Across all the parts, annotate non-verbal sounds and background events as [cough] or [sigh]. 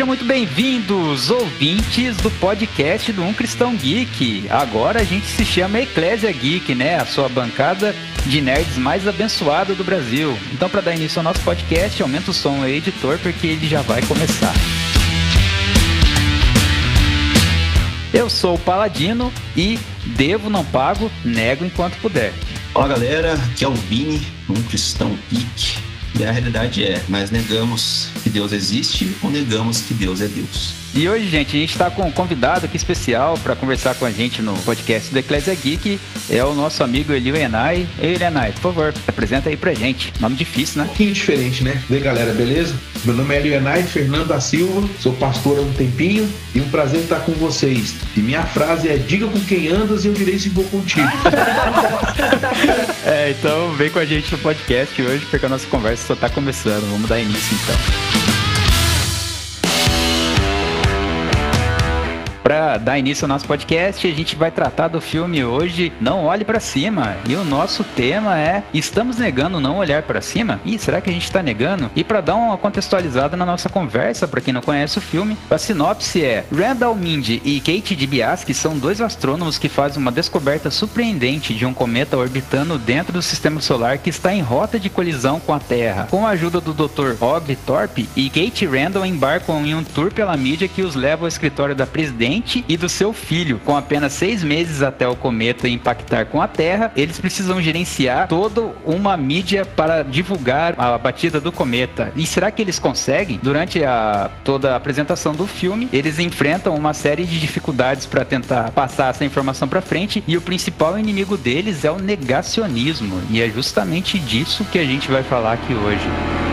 Sejam muito bem-vindos, ouvintes do podcast do Um Cristão Geek. Agora a gente se chama Eclésia Geek, né? A sua bancada de nerds mais abençoada do Brasil. Então, para dar início ao nosso podcast, aumenta o som aí, editor, porque ele já vai começar. Eu sou o Paladino e devo, não pago, nego enquanto puder. Olá galera, aqui é o Vini, um cristão geek. E a realidade é, nós negamos que Deus existe ou negamos que Deus é Deus. E hoje, gente, a gente está com um convidado aqui especial para conversar com a gente no podcast do Eclésia Geek. É o nosso amigo Elio Enai. Ei, Enai, por favor, apresenta aí pra gente. Nome difícil, né? Um pouquinho diferente, né? E aí, galera, beleza? Meu nome é Elio Enai, Fernando da Silva, sou pastor há um tempinho e um prazer estar com vocês. E minha frase é: diga com quem andas e eu direi se vou contigo. [laughs] é, então vem com a gente no podcast hoje, porque a nossa conversa só está começando. Vamos dar início então. Para dar início ao nosso podcast, a gente vai tratar do filme hoje Não Olhe para Cima. E o nosso tema é Estamos negando não olhar para cima? E será que a gente está negando? E para dar uma contextualizada na nossa conversa, para quem não conhece o filme, a sinopse é Randall Mindy e Kate DiBiase são dois astrônomos que fazem uma descoberta surpreendente de um cometa orbitando dentro do sistema solar que está em rota de colisão com a Terra. Com a ajuda do Dr. Rob Thorpe e Kate Randall embarcam em um tour pela mídia que os leva ao escritório da presidente e do seu filho. Com apenas seis meses até o cometa impactar com a Terra, eles precisam gerenciar toda uma mídia para divulgar a batida do cometa. E será que eles conseguem? Durante a, toda a apresentação do filme, eles enfrentam uma série de dificuldades para tentar passar essa informação para frente e o principal inimigo deles é o negacionismo. E é justamente disso que a gente vai falar aqui hoje.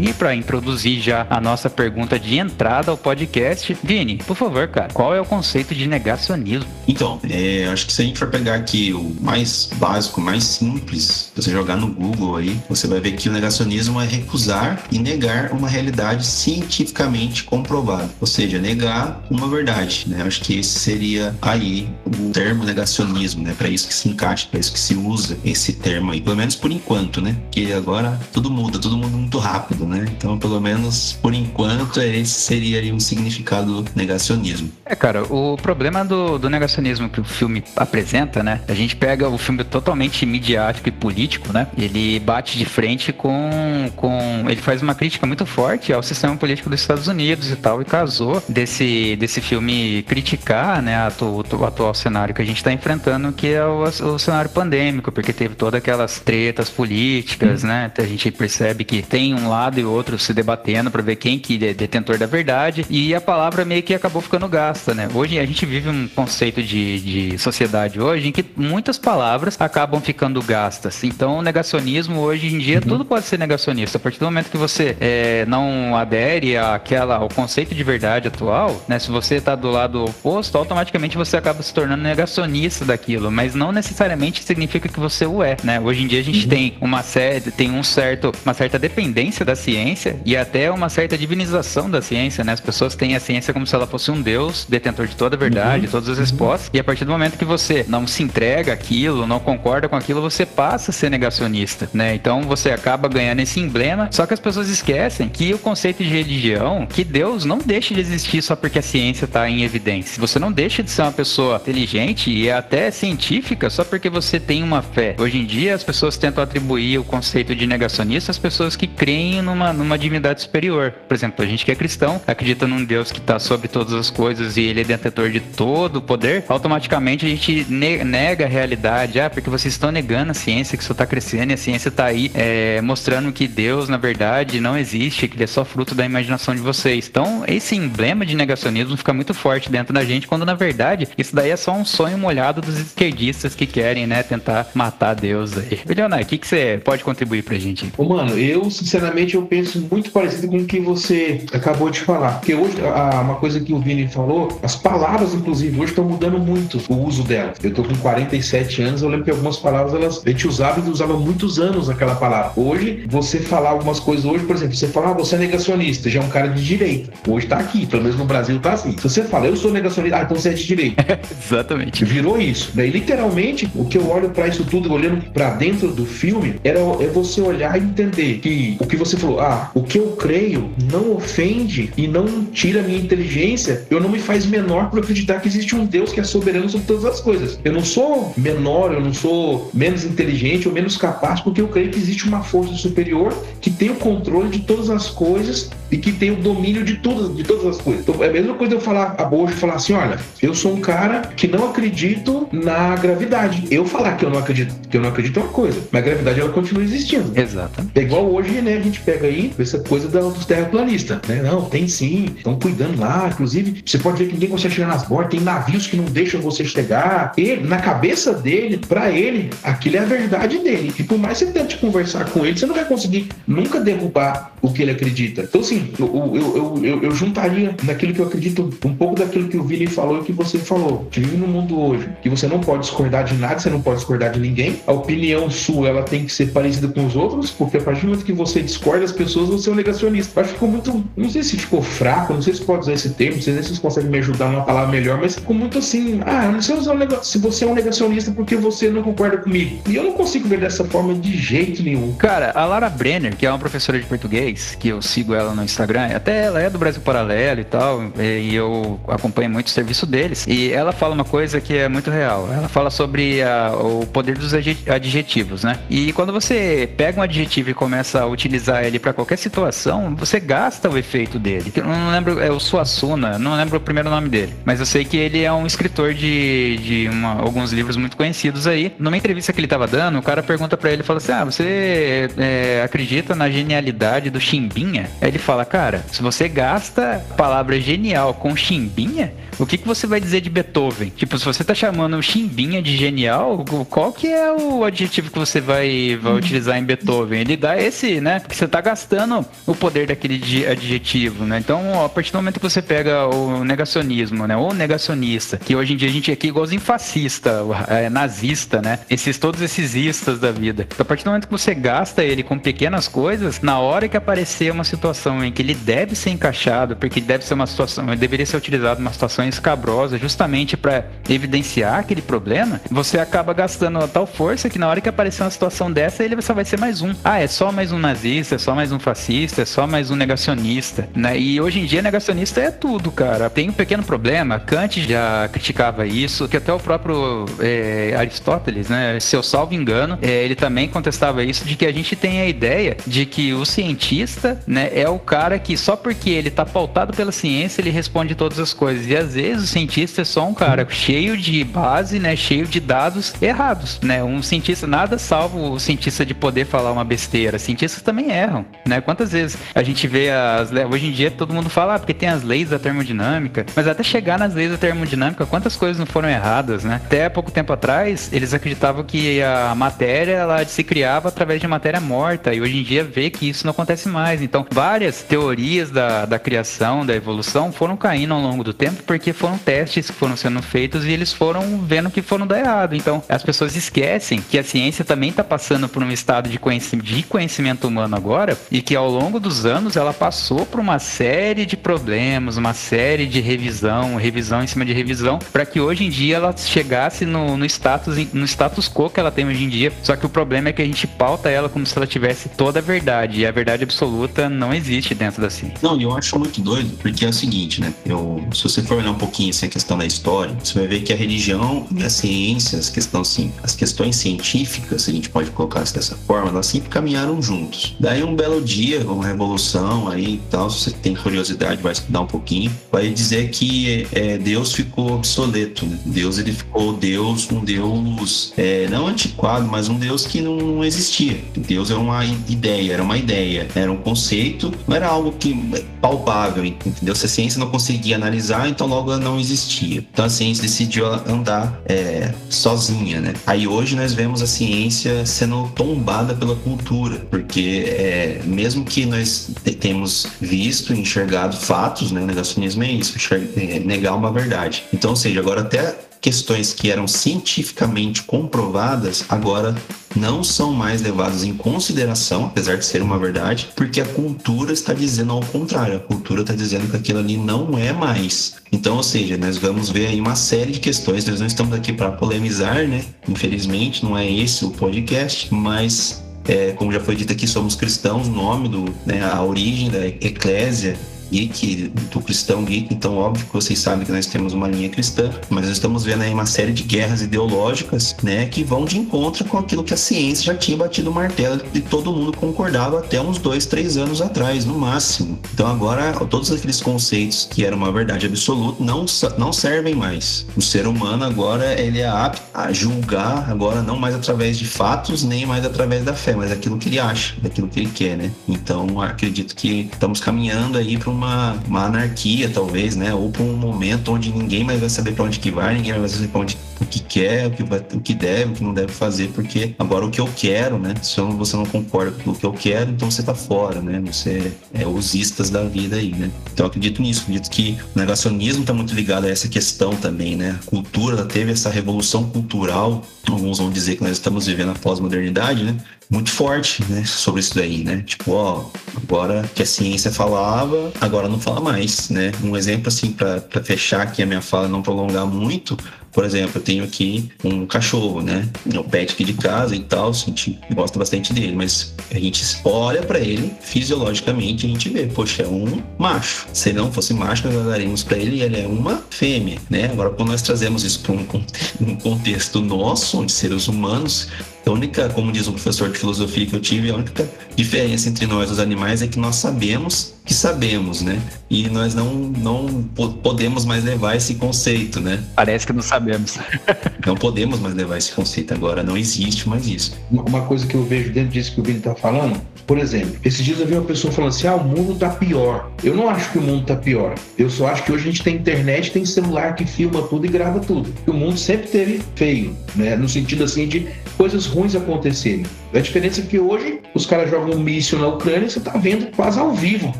E para introduzir já a nossa pergunta de entrada ao podcast, Vini, por favor, cara, qual é o conceito de negacionismo? Então, é, acho que se a gente for pegar aqui o mais básico, mais simples, você jogar no Google aí, você vai ver que o negacionismo é recusar e negar uma realidade cientificamente comprovada, ou seja, negar uma verdade, né? Acho que esse seria aí o termo negacionismo, né? Para isso que se encaixa, para isso que se usa esse termo aí, pelo menos por enquanto, né? Porque agora tudo muda, tudo muda muito rápido, né? Então, pelo menos por enquanto, esse seria um significado do negacionismo. É, cara, o problema do, do negacionismo que o filme apresenta, né? A gente pega o filme totalmente midiático e político, né? Ele bate de frente com, com. Ele faz uma crítica muito forte ao sistema político dos Estados Unidos e tal, e casou desse, desse filme criticar, né, atu, o atual cenário que a gente está enfrentando, que é o, o cenário pandêmico, porque teve todas aquelas tretas políticas, hum. né? A gente percebe que tem um lado e outro se debatendo para ver quem que é detentor da verdade e a palavra meio que acabou ficando gasta, né? Hoje a gente vive um conceito de, de sociedade hoje em que muitas palavras acabam ficando gastas. Então, o negacionismo hoje em dia uhum. tudo pode ser negacionista. A partir do momento que você é, não adere àquela, ao conceito de verdade atual, né? Se você está do lado oposto, automaticamente você acaba se tornando negacionista daquilo, mas não necessariamente significa que você o é, né? Hoje em dia a gente uhum. tem uma série, tem um certo, uma certa dependência da ciência ciência e até uma certa divinização da ciência, né? As pessoas têm a ciência como se ela fosse um deus, detentor de toda a verdade, uhum. todas as respostas. Uhum. E a partir do momento que você não se entrega aquilo, não concorda com aquilo, você passa a ser negacionista, né? Então você acaba ganhando esse emblema. Só que as pessoas esquecem que o conceito de religião, que Deus não deixa de existir só porque a ciência está em evidência. Você não deixa de ser uma pessoa inteligente e até científica só porque você tem uma fé. Hoje em dia as pessoas tentam atribuir o conceito de negacionista às pessoas que creem numa numa, divindade superior. Por exemplo, a gente que é cristão, acredita num Deus que está sobre todas as coisas e ele é detentor de todo o poder, automaticamente a gente nega a realidade. Ah, porque vocês estão negando a ciência que isso está crescendo e a ciência está aí é, mostrando que Deus, na verdade, não existe, que ele é só fruto da imaginação de vocês. Então, esse emblema de negacionismo fica muito forte dentro da gente, quando na verdade isso daí é só um sonho molhado dos esquerdistas que querem, né, tentar matar Deus aí. O que, que você pode contribuir pra gente? Ô, mano, eu sinceramente eu penso muito parecido com o que você acabou de falar. Porque hoje, a, uma coisa que o Vini falou, as palavras, inclusive, hoje estão mudando muito o uso delas. Eu tô com 47 anos, eu lembro que algumas palavras elas, a gente usava e usava muitos anos aquela palavra. Hoje, você falar algumas coisas hoje, por exemplo, você fala, ah, você é negacionista, já é um cara de direita. Hoje tá aqui, pelo menos no Brasil tá assim. Se você fala, eu sou negacionista, ah, então você é de direita. [laughs] Exatamente. Virou isso. Daí, literalmente, o que eu olho para isso tudo, olhando para dentro do filme, era, é você olhar e entender que o que você falou, ah, o que eu creio não ofende e não tira a minha inteligência, eu não me faz menor por acreditar que existe um Deus que é soberano sobre todas as coisas. Eu não sou menor, eu não sou menos inteligente ou menos capaz, porque eu creio que existe uma força superior que tem o controle de todas as coisas e que tem o domínio de todas, de todas as coisas. Então, é a mesma coisa eu falar a hoje falar assim: olha, eu sou um cara que não acredito na gravidade. Eu falar que eu não acredito, que eu não acredito é uma coisa, mas a gravidade ela continua existindo. Exato. É igual hoje, né? A gente pega aí essa coisa dos terraplanistas, né? Não, tem sim, estão cuidando lá. Inclusive, você pode ver que ninguém consegue chegar nas bordas, tem navios que não deixam você chegar. Ele, na cabeça dele, para ele, aquilo é a verdade dele. E por mais que você tente conversar com ele, você não vai conseguir nunca derrubar o que ele acredita. Então, assim, eu, eu, eu, eu juntaria naquilo que eu acredito, um pouco daquilo que o Vili falou e que você falou. Que vive no mundo hoje, que você não pode discordar de nada, você não pode discordar de ninguém. A opinião sua, ela tem que ser parecida com os outros, porque a partir do momento que você discorda das pessoas, você é um negacionista. Acho que ficou muito, não sei se ficou fraco, não sei se pode usar esse termo, não sei se vocês conseguem me ajudar numa palavra melhor, mas ficou muito assim, ah, eu não sei usar um negócio, se você é um negacionista porque você não concorda comigo. E eu não consigo ver dessa forma de jeito nenhum. Cara, a Lara Brenner, que é uma professora de português, que eu sigo ela no Instagram, até ela é do Brasil Paralelo e tal, e eu acompanho muito o serviço deles, e ela fala uma coisa que é muito real. Ela fala sobre a, o poder dos adjetivos, né? E quando você pega um adjetivo e começa a utilizar ele para qualquer situação, você gasta o efeito dele. Eu não lembro, é o Suassuna, não lembro o primeiro nome dele, mas eu sei que ele é um escritor de, de uma, alguns livros muito conhecidos aí. Numa entrevista que ele tava dando, o cara pergunta para ele, fala assim, ah, você é, acredita na genialidade do Chimbinha? Aí ele fala, cara, se você gasta a palavra genial com Chimbinha, o que, que você vai dizer de Beethoven? Tipo, se você tá chamando o Chimbinha de genial, qual que é o adjetivo que você vai, vai utilizar em Beethoven? Ele dá esse, né? Porque você tá gastando o poder daquele adjetivo, né? Então, a partir do momento que você pega o negacionismo, né? Ou negacionista, que hoje em dia a gente é aqui igualzinho fascista, é, nazista, né? Esses, todos esses istas da vida. Então, a partir do momento que você gasta ele com pequenas coisas, na hora que aparecer uma situação em que ele deve ser encaixado, porque deve ser uma situação, ele deveria ser utilizado numa situação escabrosa justamente para evidenciar aquele problema, você acaba gastando tal força que na hora que aparecer uma situação dessa, ele só vai ser mais um. Ah, é só mais um nazista, é só mais um fascista, é só mais um negacionista, né? E hoje em dia negacionista é tudo, cara. Tem um pequeno problema, Kant já criticava isso, que até o próprio é, Aristóteles, né, se eu salvo engano, é, ele também contestava isso de que a gente tem a ideia de que o cientista, né, é o cara que só porque ele tá pautado pela ciência, ele responde todas as coisas. E às vezes o cientista é só um cara cheio de base, né? Cheio de dados errados, né? Um cientista, nada salvo o cientista de poder falar uma besteira. Cientistas também erram, né? Quantas vezes a gente vê as. Hoje em dia todo mundo fala, ah, porque tem as leis da termodinâmica, mas até chegar nas leis da termodinâmica, quantas coisas não foram erradas, né? Até pouco tempo atrás, eles acreditavam que a matéria ela se criava através de matéria morta, e hoje em dia vê que isso não acontece mais. Então, várias teorias da, da criação, da evolução, foram caindo ao longo do tempo, porque foram testes que foram sendo feitos e eles foram vendo que foram dar errado. Então, as pessoas esquecem que a ciência também está passando por um estado de conhecimento, de conhecimento humano agora e que ao longo dos anos ela passou por uma série de problemas, uma série de revisão, revisão em cima de revisão, para que hoje em dia ela chegasse no, no, status, no status quo que ela tem hoje em dia. Só que o problema é que a gente pauta ela como se ela tivesse toda a verdade e a verdade absoluta não existe dentro da ciência. Não, eu acho muito doido, porque é o seguinte, né? Eu, se você for olhar um pouquinho assim, a questão da história, você vai ver que a religião e a ciência, as questões, assim, as questões científicas, se a gente pode colocar dessa forma, elas sempre caminharam juntos. Daí um belo dia, uma revolução aí e tal, se você tem curiosidade, vai estudar um pouquinho, vai dizer que é, Deus ficou obsoleto. Né? Deus ele ficou Deus, um Deus é, não antiquado, mas um Deus que não existia. Deus era uma ideia, era uma ideia, era um conceito, não era algo que palpável, entendeu? Se a ciência não conseguia analisar, então logo não existia. Então a ciência decidiu andar é, sozinha, né? Aí hoje nós vemos a ciência sendo tombada pela cultura, porque é, mesmo que nós temos visto enxergado fatos, né? Negacionismo é isso, é negar uma verdade. Então, ou seja, agora até questões que eram cientificamente comprovadas agora não são mais levadas em consideração, apesar de ser uma verdade, porque a cultura está dizendo ao contrário. A cultura está dizendo que aquilo ali não é mais. Então, ou seja, nós vamos ver aí uma série de questões. Nós não estamos aqui para polemizar, né? Infelizmente, não é esse o podcast, mas é, como já foi dito aqui, somos cristãos, o nome do, né, a origem da eclésia geek, do cristão geek, então óbvio que vocês sabem que nós temos uma linha cristã, mas nós estamos vendo aí uma série de guerras ideológicas, né, que vão de encontro com aquilo que a ciência já tinha batido o martelo e todo mundo concordava até uns dois, três anos atrás, no máximo. Então agora todos aqueles conceitos que eram uma verdade absoluta não, não servem mais. O ser humano agora ele é apto a julgar agora não mais através de fatos nem mais através da fé, mas daquilo que ele acha, daquilo que ele quer, né? Então acredito que estamos caminhando aí para um uma, uma anarquia, talvez, né? Ou para um momento onde ninguém mais vai saber para onde que vai, ninguém mais vai saber para onde o que quer, o que, vai, o que deve, o que não deve fazer, porque agora o que eu quero, né? Se você não concorda com o que eu quero, então você tá fora, né? Você é os istas da vida aí, né? Então eu acredito nisso, acredito que o negacionismo está muito ligado a essa questão também, né? A cultura teve essa revolução cultural, alguns vão dizer que nós estamos vivendo a pós-modernidade, né? Muito forte, né, sobre isso daí, né? Tipo, ó, agora que a ciência falava, agora não fala mais, né? Um exemplo assim para fechar aqui a minha fala, não prolongar muito, por exemplo, eu tenho aqui um cachorro, né? É pet aqui de casa e tal, a gente gosta bastante dele, mas a gente olha para ele, fisiologicamente, a gente vê, poxa, é um macho. Se não fosse macho, nós olharemos para ele ele é uma fêmea, né? Agora, quando nós trazemos isso para um, [laughs] um contexto nosso, onde seres humanos, a única, como diz um professor de filosofia que eu tive, a única diferença entre nós e os animais é que nós sabemos que sabemos, né? E nós não, não podemos mais levar esse conceito, né? Parece que não sabemos. [laughs] não podemos mais levar esse conceito agora, não existe mais isso. Uma coisa que eu vejo dentro disso que o Billy está falando, por exemplo, esses dias eu vi uma pessoa falando assim: ah, o mundo tá pior. Eu não acho que o mundo tá pior. Eu só acho que hoje a gente tem internet, tem celular que filma tudo e grava tudo. O mundo sempre teve feio, né? No sentido assim de coisas ruins acontecerem. A diferença é que hoje os caras jogam um míssil na Ucrânia e você tá vendo quase ao vivo.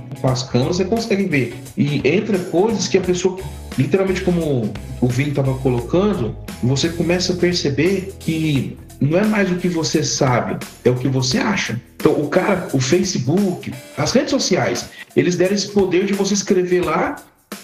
Com as câmeras você consegue ver. E entra coisas que a pessoa, literalmente como o Vini estava colocando, você começa a perceber que não é mais o que você sabe, é o que você acha. Então, o cara, o Facebook, as redes sociais, eles deram esse poder de você escrever lá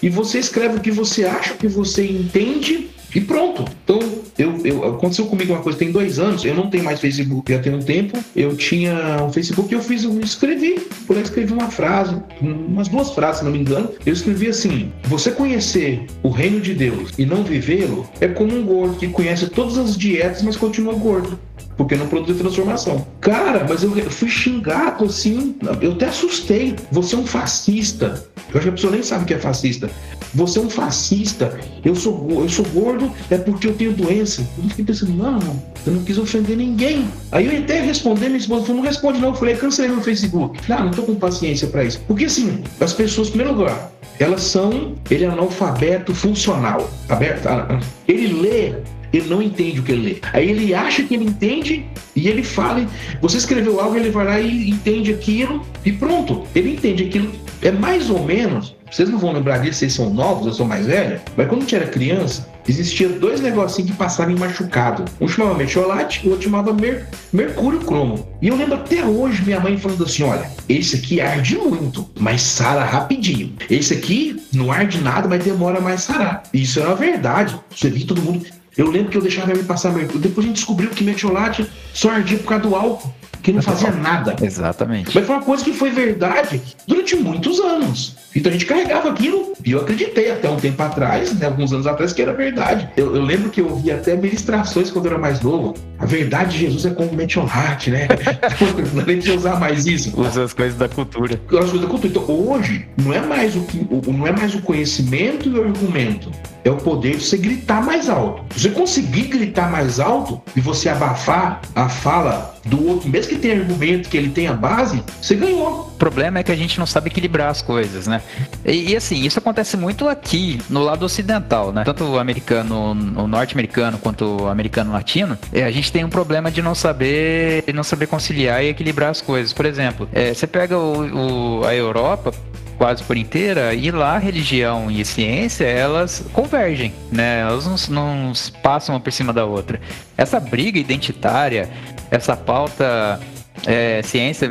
e você escreve o que você acha, o que você entende e pronto. Então, eu, eu, aconteceu comigo uma coisa, tem dois anos, eu não tenho mais Facebook já tem um tempo. Eu tinha um Facebook e eu fiz, eu escrevi, por aí escrevi uma frase, umas duas frases, se não me engano. Eu escrevi assim: você conhecer o reino de Deus e não vivê-lo é como um gordo que conhece todas as dietas, mas continua gordo porque não produz transformação. Cara, mas eu fui xingado assim, eu até assustei. Você é um fascista. Eu acho que a pessoa nem sabe o que é fascista. Você é um fascista. Eu sou, eu sou gordo é porque eu tenho doença. Eu fiquei pensando, não, eu não quis ofender ninguém. Aí eu até respondi, minha esposa falou, não responde não. Eu falei, cancelei no Facebook. Não, não tô com paciência para isso. Porque assim, as pessoas, em primeiro lugar, elas são, ele é analfabeto funcional. Aberto, ah, ah. ele lê ele não entende o que ele lê. Aí ele acha que ele entende e ele fala. Você escreveu algo, ele vai lá e entende aquilo e pronto. Ele entende aquilo. É mais ou menos. Vocês não vão lembrar disso, vocês são novos, eu sou mais velho. Mas quando a gente era criança, existia dois negocinhos que passavam machucado. Um chamava metiolate e o outro chamava mer mercúrio cromo. E eu lembro até hoje minha mãe falando assim: olha, esse aqui arde muito, mas sara rapidinho. Esse aqui não arde nada, mas demora mais sarar. Isso era verdade. Você via todo mundo. Eu lembro que eu deixava ele passar mercúrio. Depois a gente descobriu que metiolate só ardia por causa do álcool, que não fazia nada. Exatamente. Mas foi uma coisa que foi verdade durante muitos anos. Então a gente carregava aquilo e eu acreditei até um tempo atrás, né, alguns anos atrás, que era verdade. Eu, eu lembro que eu ouvi até ministrações quando eu era mais novo. A verdade de Jesus é como metiolate, né? [laughs] não nem de usar mais isso. Usa as coisas da cultura. As coisas da cultura. Então hoje não é mais o, que, não é mais o conhecimento e o argumento é o poder de você gritar mais alto. Se você conseguir gritar mais alto e você abafar a fala do outro, mesmo que tenha argumento, que ele tenha base, você ganhou. O problema é que a gente não sabe equilibrar as coisas, né? E, e, assim, isso acontece muito aqui, no lado ocidental, né? Tanto o americano, o norte-americano, quanto o americano latino, é, a gente tem um problema de não saber, não saber conciliar e equilibrar as coisas. Por exemplo, é, você pega o, o, a Europa, quase por inteira, e lá religião e ciência, elas convergem, né? Elas não, não passam uma por cima da outra. Essa briga identitária, essa pauta é, ciência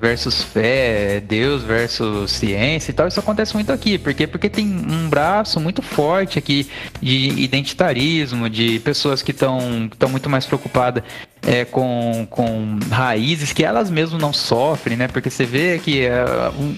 versus fé, Deus versus ciência e tal, isso acontece muito aqui. Por quê? Porque tem um braço muito forte aqui de identitarismo, de pessoas que estão muito mais preocupadas é, com, com raízes que elas mesmas não sofrem, né? Porque você vê que é,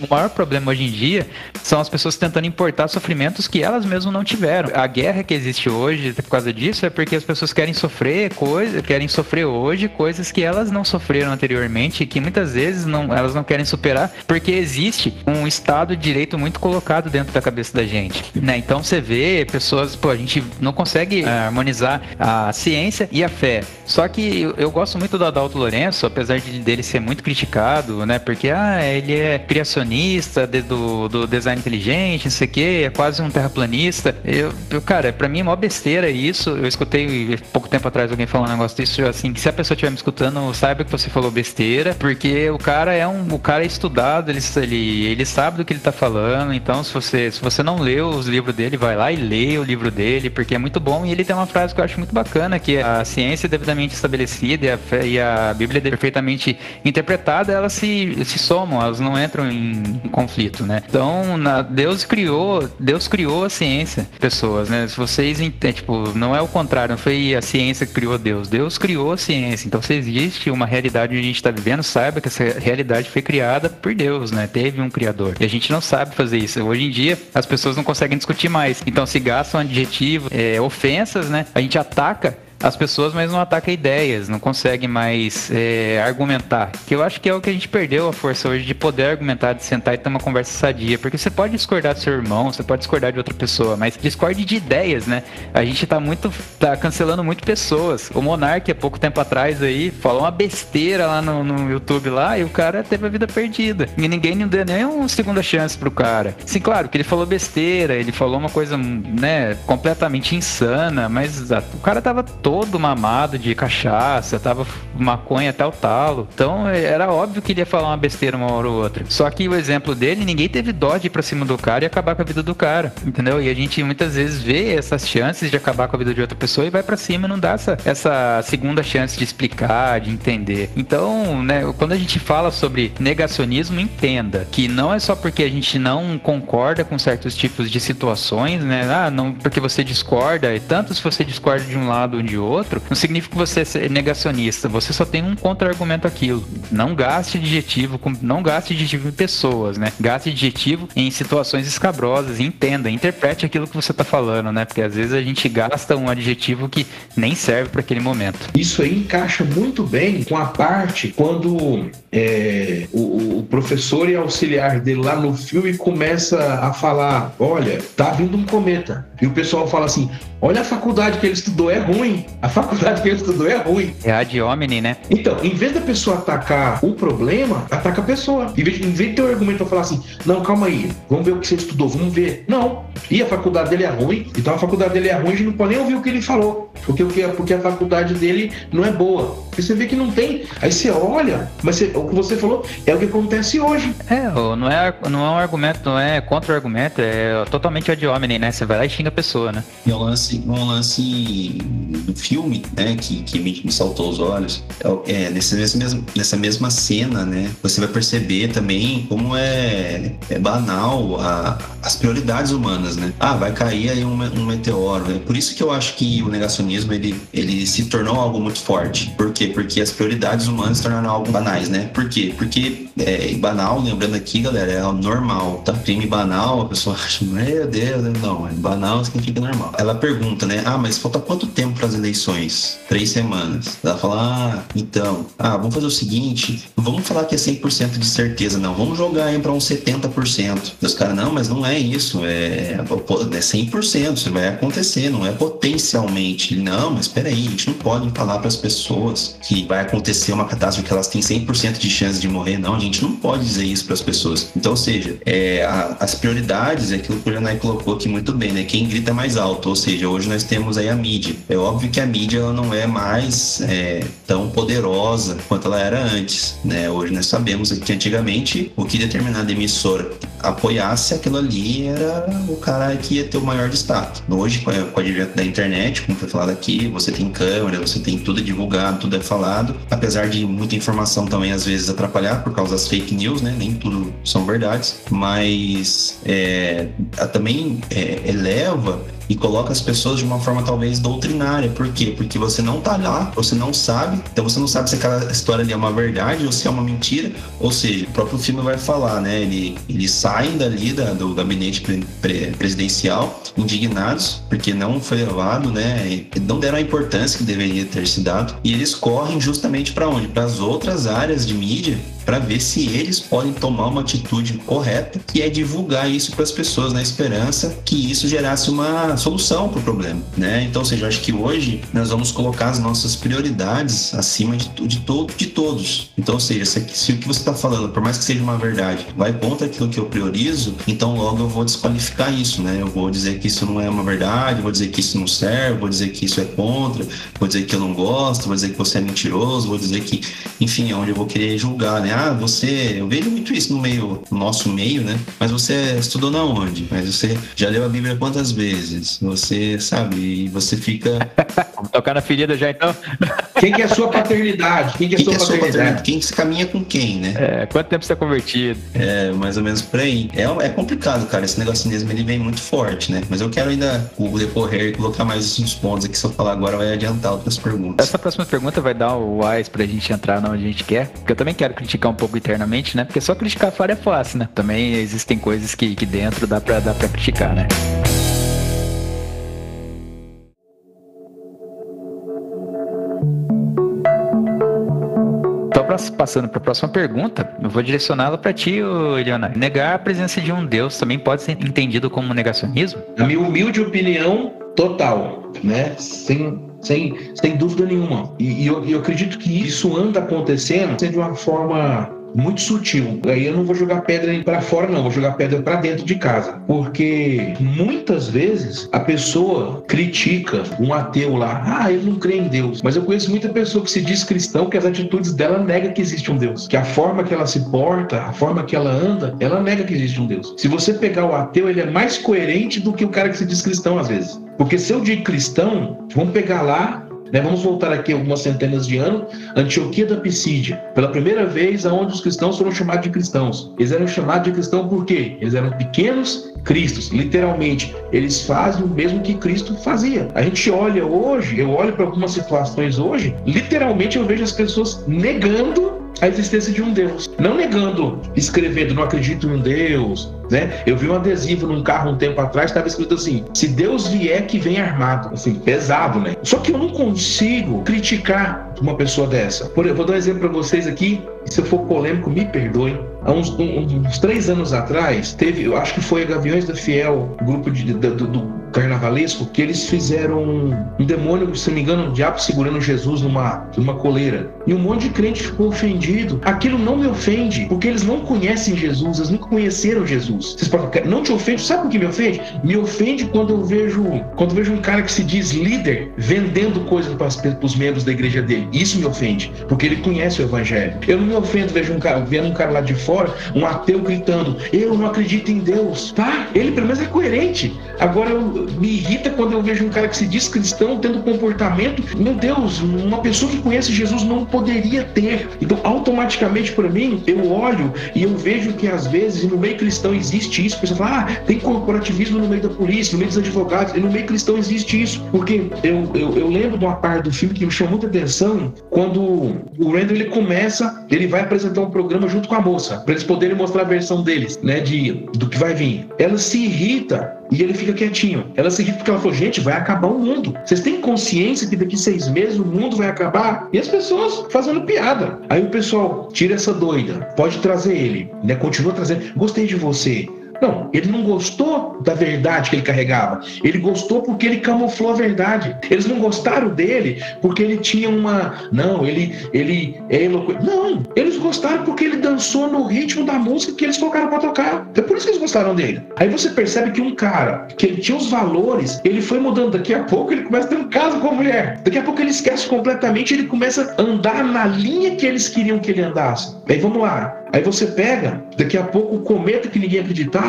o maior problema hoje em dia são as pessoas tentando importar sofrimentos que elas mesmas não tiveram. A guerra que existe hoje por causa disso é porque as pessoas querem sofrer coisas, querem sofrer hoje coisas que elas não sofreram anteriormente e que muitas vezes não, elas não querem superar porque existe um estado de direito muito colocado dentro da cabeça da gente, né? Então você vê pessoas, pô, a gente não consegue é, harmonizar a ciência e a fé. Só que eu gosto muito do Adalto Lourenço, apesar de dele ser muito criticado, né? Porque ah, ele é criacionista de, do, do design inteligente, não sei o quê, é quase um terraplanista. Eu, eu cara, pra mim é mó besteira isso. Eu escutei pouco tempo atrás alguém falando um negócio disso, assim, que se a pessoa estiver me escutando, saiba que você falou besteira, porque o cara é um. O cara é estudado, ele, ele, ele sabe do que ele tá falando. Então, se você, se você não leu os livros dele, vai lá e lê o livro dele, porque é muito bom. E ele tem uma frase que eu acho muito bacana, que é a ciência devidamente estabelecida e a, fé, e a Bíblia é perfeitamente interpretada, elas se, se somam, elas não entram em, em conflito, né? Então, na, Deus criou, Deus criou a ciência, pessoas, né? Se vocês entendem, tipo, não é o contrário, não foi a ciência que criou Deus, Deus criou a ciência. Então, se existe uma realidade onde a gente está vivendo, saiba que essa realidade foi criada por Deus, né? Teve um criador. E a gente não sabe fazer isso. Hoje em dia, as pessoas não conseguem discutir mais. Então, se gastam adjetivos, é, ofensas, né? A gente ataca as pessoas, mas não ataca ideias, não consegue mais é, argumentar. Que eu acho que é o que a gente perdeu a força hoje de poder argumentar, de sentar e ter uma conversa sadia. Porque você pode discordar do seu irmão, você pode discordar de outra pessoa, mas discorde de ideias, né? A gente tá muito. tá cancelando muito pessoas. O Monark, há pouco tempo atrás aí, falou uma besteira lá no, no YouTube lá e o cara teve a vida perdida. E ninguém não deu nem uma segunda chance pro cara. Sim, claro que ele falou besteira, ele falou uma coisa, né, completamente insana, mas o cara tava todo mamado de cachaça, tava maconha até o talo. Então é, era óbvio que ele ia falar uma besteira uma hora ou outra. Só que o exemplo dele, ninguém teve dó de ir pra cima do cara e acabar com a vida do cara, entendeu? E a gente muitas vezes vê essas chances de acabar com a vida de outra pessoa e vai para cima e não dá essa, essa segunda chance de explicar, de entender. Então, né, quando a gente fala sobre negacionismo, entenda que não é só porque a gente não concorda com certos tipos de situações, né? Ah, não porque você discorda, e tanto se você discorda de um lado ou de outro, não significa que você é negacionista. Você só tem um contra-argumento aquilo. Não gaste adjetivo, com, não gaste adjetivo em pessoas, né? Gaste adjetivo em situações escabrosas. Entenda, interprete aquilo que você está falando, né? Porque às vezes a gente gasta um adjetivo que nem serve para aquele momento. Isso aí encaixa muito bem com a parte quando é, o, o professor e auxiliar dele lá no filme começa a falar: olha, tá vindo um cometa. E o pessoal fala assim: olha a faculdade que ele estudou, é ruim. A faculdade que ele estudou é ruim. É a de homem, né? Então, em vez da pessoa atacar o problema, ataca a pessoa. Em vez, em vez de ter um argumento pra falar assim: não, calma aí, vamos ver o que você estudou, vamos ver. Não. E a faculdade dele é ruim, então a faculdade dele é ruim, a gente não pode nem ouvir o que ele falou. Porque, porque a faculdade dele não é boa. Porque você vê que não tem. Aí você olha, mas você, o que você falou é o que acontece hoje. É, não é, não é um argumento, não é contra-argumento, é totalmente ad hominem, né? Você vai lá e xinga a pessoa, né? E um lance, um lance do filme, né, que, que me, me saltou os olhos, é, é nesse, nesse mesmo, nessa mesma cena, né, você vai perceber também como é, é banal a, as prioridades humanas, né? Ah, vai cair aí um, um meteoro, né? Por isso que eu acho que o negacionismo, ele, ele se tornou algo muito forte. Por quê? Porque as prioridades humanas se tornaram algo banais, né? Por quê? Porque é, banal, lembrando aqui, galera, é normal, tá? Crime banal, a pessoa acha, meu Deus, não, é banal significa normal. Ela pergunta, né? Ah, mas falta quanto tempo para as eleições? Três semanas. Ela fala, ah, então, ah, vamos fazer o seguinte, vamos falar que é 100% de certeza, não. Vamos jogar aí para uns 70%. Os caras, não, mas não é isso, é, é 100%, isso vai acontecer, não é potencialmente. Não, mas peraí, a gente não pode falar para as pessoas que vai acontecer uma catástrofe que elas têm 100% de chance de morrer, não. A gente não pode dizer isso para as pessoas. Então, ou seja, é, a, as prioridades, é aquilo que o Janai colocou aqui muito bem, né? Quem grita mais alto, ou seja, hoje nós temos aí a mídia. É óbvio que a mídia ela não é mais é, tão poderosa quanto ela era antes, né? Hoje nós sabemos que antigamente o que determinada emissora apoiasse, aquilo ali era o cara que ia ter o maior destaque. Hoje, com, o advento da internet, como foi falado aqui, você tem câmera, você tem tudo divulgado, tudo é falado, apesar de muita informação também às vezes atrapalhar por causa das fake news, né? Nem tudo são verdades, mas é, também é, eleva e coloca as pessoas de uma forma talvez doutrinária. Por quê? Porque você não tá lá, você não sabe, então você não sabe se aquela história ali é uma verdade ou se é uma mentira. Ou seja, o próprio filme vai falar, né? Ele, eles saem dali da, do gabinete pre, pre, presidencial indignados porque não foi levado, né? Não deram a importância que deveria ter se dado e eles correm justamente para onde? Para as outras áreas de mídia para ver se eles podem tomar uma atitude correta, que é divulgar isso para as pessoas na esperança que isso gerasse uma solução para o problema, né? Então, ou seja, acho que hoje nós vamos colocar as nossas prioridades acima de, de todo, de todos. Então, ou seja, se, se o que você está falando, por mais que seja uma verdade, vai contra aquilo que eu priorizo, então logo eu vou desqualificar isso, né? Eu vou dizer que isso não é uma verdade, vou dizer que isso não serve, vou dizer que isso é contra, vou dizer que eu não gosto, vou dizer que você é mentiroso, vou dizer que, enfim, é onde eu vou querer julgar, né? Ah, você. Eu vejo muito isso no meio, no nosso meio, né? Mas você estudou na onde? Mas você já leu a Bíblia quantas vezes? Você sabe, e você fica. Vamos [laughs] tocar na ferida já então. [laughs] Quem que é a sua paternidade? Quem que é, quem sua, que é paternidade? sua paternidade? Quem se caminha com quem, né? É, quanto tempo você é convertido? É, mais ou menos por aí. É, é complicado, cara. Esse negócio mesmo ele vem muito forte, né? Mas eu quero ainda o decorrer e colocar mais uns pontos aqui. Se eu falar agora, vai adiantar outras perguntas. Essa próxima pergunta vai dar o wise pra gente entrar onde a gente quer. Porque eu também quero criticar um pouco internamente, né? Porque só criticar fora é fácil, né? Também existem coisas que, que dentro dá pra, dá pra criticar, né? Passando para a próxima pergunta, eu vou direcioná-la para ti, Leonardo. Negar a presença de um Deus também pode ser entendido como negacionismo? Na minha humilde opinião, total, né? Sem sem, sem dúvida nenhuma. E, e eu, eu, acredito que isso anda acontecendo de uma forma muito sutil. Aí eu não vou jogar pedra para fora, não, vou jogar pedra para dentro de casa. Porque muitas vezes a pessoa critica um ateu lá, ah, ele não crê em Deus. Mas eu conheço muita pessoa que se diz cristão que as atitudes dela nega que existe um Deus. Que a forma que ela se porta, a forma que ela anda, ela nega que existe um Deus. Se você pegar o ateu, ele é mais coerente do que o cara que se diz cristão às vezes. Porque se eu digo cristão, vamos pegar lá né, vamos voltar aqui algumas centenas de anos, Antioquia da Pisídia, pela primeira vez aonde os cristãos foram chamados de cristãos. Eles eram chamados de cristão por quê? Eles eram pequenos cristos, literalmente. Eles fazem o mesmo que Cristo fazia. A gente olha hoje, eu olho para algumas situações hoje, literalmente eu vejo as pessoas negando a existência de um Deus. Não negando, escrevendo, não acredito em um Deus. Né? Eu vi um adesivo num carro um tempo atrás, estava escrito assim: se Deus vier, que vem armado. Assim, pesado, né? Só que eu não consigo criticar uma pessoa dessa. Por, vou dar um exemplo para vocês aqui, se eu for polêmico, me perdoem. Há uns, um, uns, três anos atrás, teve, eu acho que foi a Gaviões da Fiel, grupo de, do, do carnavalesco, que eles fizeram um, demônio, se não me engano, um diabo segurando Jesus numa, numa coleira. E um monte de crente ficou ofendido. Aquilo não me ofende, porque eles não conhecem Jesus, eles nunca conheceram Jesus. Vocês podem, não te ofende, sabe o que me ofende? Me ofende quando eu vejo, quando eu vejo um cara que se diz líder vendendo coisas para os membros da igreja dele. Isso me ofende, porque ele conhece o evangelho. Eu não me ofendo vejo um cara, vendo um cara lá de fora, um ateu gritando: "Eu não acredito em Deus". Tá? Ele pelo menos é coerente. Agora eu, me irrita quando eu vejo um cara que se diz cristão tendo comportamento, meu Deus, uma pessoa que conhece Jesus não poderia ter. Então, automaticamente para mim, eu olho e eu vejo que às vezes no meio cristão existe isso. Pessoa fala: "Ah, tem corporativismo no meio da polícia, no meio dos advogados". E no meio cristão existe isso, porque eu, eu, eu lembro de uma parte do filme que me chamou muita atenção quando o Randall ele começa, ele vai apresentar um programa junto com a moça, para eles poderem mostrar a versão deles, né, de do que vai vir. Ela se irrita e ele fica quietinho. Ela se irrita porque ela falou: gente, vai acabar o mundo. Vocês têm consciência que daqui seis meses o mundo vai acabar? E as pessoas fazendo piada. Aí o pessoal tira essa doida, pode trazer ele, né? Continua trazendo. Gostei de você. Não, ele não gostou da verdade que ele carregava. Ele gostou porque ele camuflou a verdade. Eles não gostaram dele porque ele tinha uma. Não, ele, ele é eloquente. Não, eles gostaram porque ele dançou no ritmo da música que eles colocaram para tocar. É por isso que eles gostaram dele. Aí você percebe que um cara que ele tinha os valores, ele foi mudando. Daqui a pouco ele começa a ter um caso com a mulher. Daqui a pouco ele esquece completamente, ele começa a andar na linha que eles queriam que ele andasse. Aí vamos lá. Aí você pega, daqui a pouco o cometa que ninguém acreditava,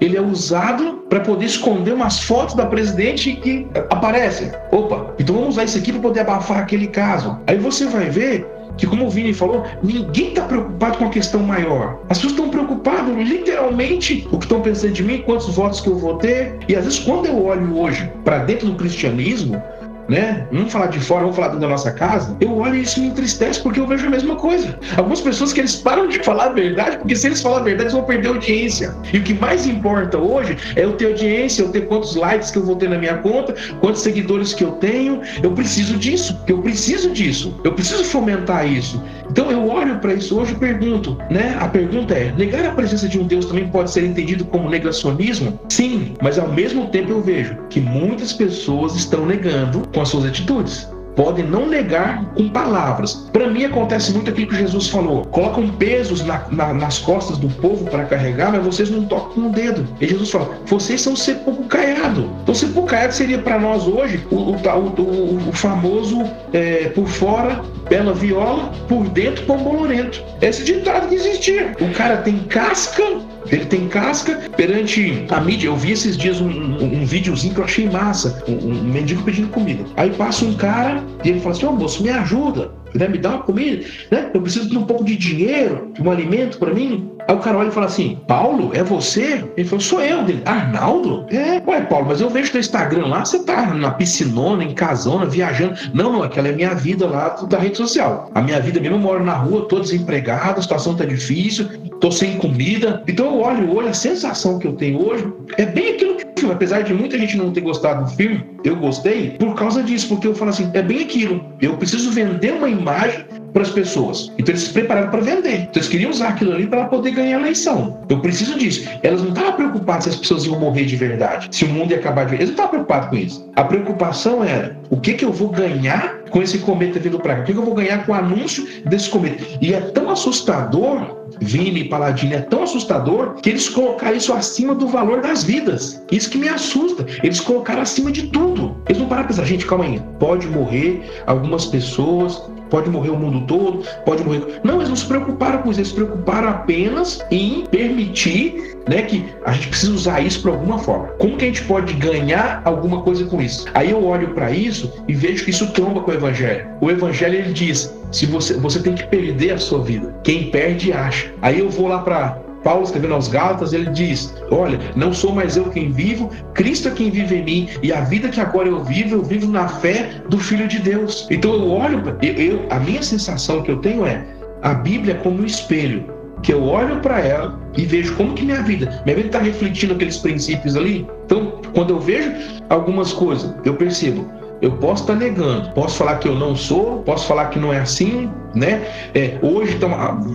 ele é usado para poder esconder umas fotos da presidente que aparecem. Opa, então vamos usar isso aqui para poder abafar aquele caso. Aí você vai ver que, como o Vini falou, ninguém está preocupado com a questão maior. As pessoas estão preocupadas literalmente o que estão pensando de mim, quantos votos que eu vou ter. E às vezes, quando eu olho hoje para dentro do cristianismo, né? Vamos falar de fora, vamos falar da nossa casa. Eu olho e isso me entristece porque eu vejo a mesma coisa. Algumas pessoas que eles param de falar a verdade, porque se eles falar a verdade, eles vão perder audiência. E o que mais importa hoje é eu ter audiência, eu ter quantos likes que eu vou ter na minha conta, quantos seguidores que eu tenho. Eu preciso disso, eu preciso disso. Eu preciso fomentar isso. Então eu olho para isso hoje e pergunto, né? A pergunta é: negar a presença de um Deus também pode ser entendido como negacionismo? Sim, mas ao mesmo tempo eu vejo que muitas pessoas estão negando com as suas atitudes podem não negar com palavras. Para mim acontece muito aquilo que Jesus falou: colocam pesos na, na, nas costas do povo para carregar, mas vocês não tocam com o dedo. E Jesus fala: vocês são sepulcro caiado. Então, sepulcro caiado seria para nós hoje o, o, o, o famoso é, por fora bela viola, por dentro pão bolorento. Esse ditado que existia. O cara tem casca ele tem casca perante a mídia. Eu vi esses dias um, um, um videozinho que eu achei massa. Um, um, mendigo pedindo comida. Aí passa um cara e ele fala assim: Ô oh, moço, me ajuda. Né? Me dá uma comida. Né? Eu preciso de um pouco de dinheiro, de um alimento para mim. Aí o cara olha e fala assim: Paulo, é você? Ele falou: sou eu. Dele, Arnaldo? É, ué, Paulo, mas eu vejo no Instagram lá, você tá na piscinona, em casona, viajando. Não, não, aquela é a minha vida lá da rede social. A minha vida mesmo, eu moro na rua, tô desempregado, a situação tá difícil, tô sem comida. Então eu olho hoje, a sensação que eu tenho hoje é bem aquilo que filme, apesar de muita gente não ter gostado do filme, eu gostei por causa disso, porque eu falo assim: é bem aquilo. Eu preciso vender uma imagem para as pessoas. Então eles se prepararam para vender. Então eles queriam usar aquilo ali para poder ganhar a eleição. Eu preciso disso. Elas não estavam preocupadas se as pessoas iam morrer de verdade, se o mundo ia acabar de verdade. Eles não estavam preocupados com isso. A preocupação era o que, que eu vou ganhar com esse cometa vindo para cá? O que, que eu vou ganhar com o anúncio desse cometa? E é tão assustador Vini e Paladini é tão assustador que eles colocaram isso acima do valor das vidas. Isso que me assusta. Eles colocaram acima de tudo. Eles não pararam pra pensar, gente, calma aí. Pode morrer algumas pessoas, pode morrer o mundo todo, pode morrer. Não, eles não se preocuparam com isso, eles se preocuparam apenas em permitir né, que a gente precisa usar isso para alguma forma. Como que a gente pode ganhar alguma coisa com isso? Aí eu olho para isso e vejo que isso tromba com o evangelho. O evangelho ele diz: se você, você tem que perder a sua vida. Quem perde acha. Aí eu vou lá para Paulo escrevendo aos Gálatas, ele diz: Olha, não sou mais eu quem vivo, Cristo é quem vive em mim, e a vida que agora eu vivo, eu vivo na fé do Filho de Deus. Então eu olho, eu, eu a minha sensação que eu tenho é a Bíblia como um espelho, que eu olho para ela e vejo como que minha vida, minha vida está refletindo aqueles princípios ali. Então, quando eu vejo algumas coisas, eu percebo eu posso estar negando, posso falar que eu não sou, posso falar que não é assim, né? É, hoje, então,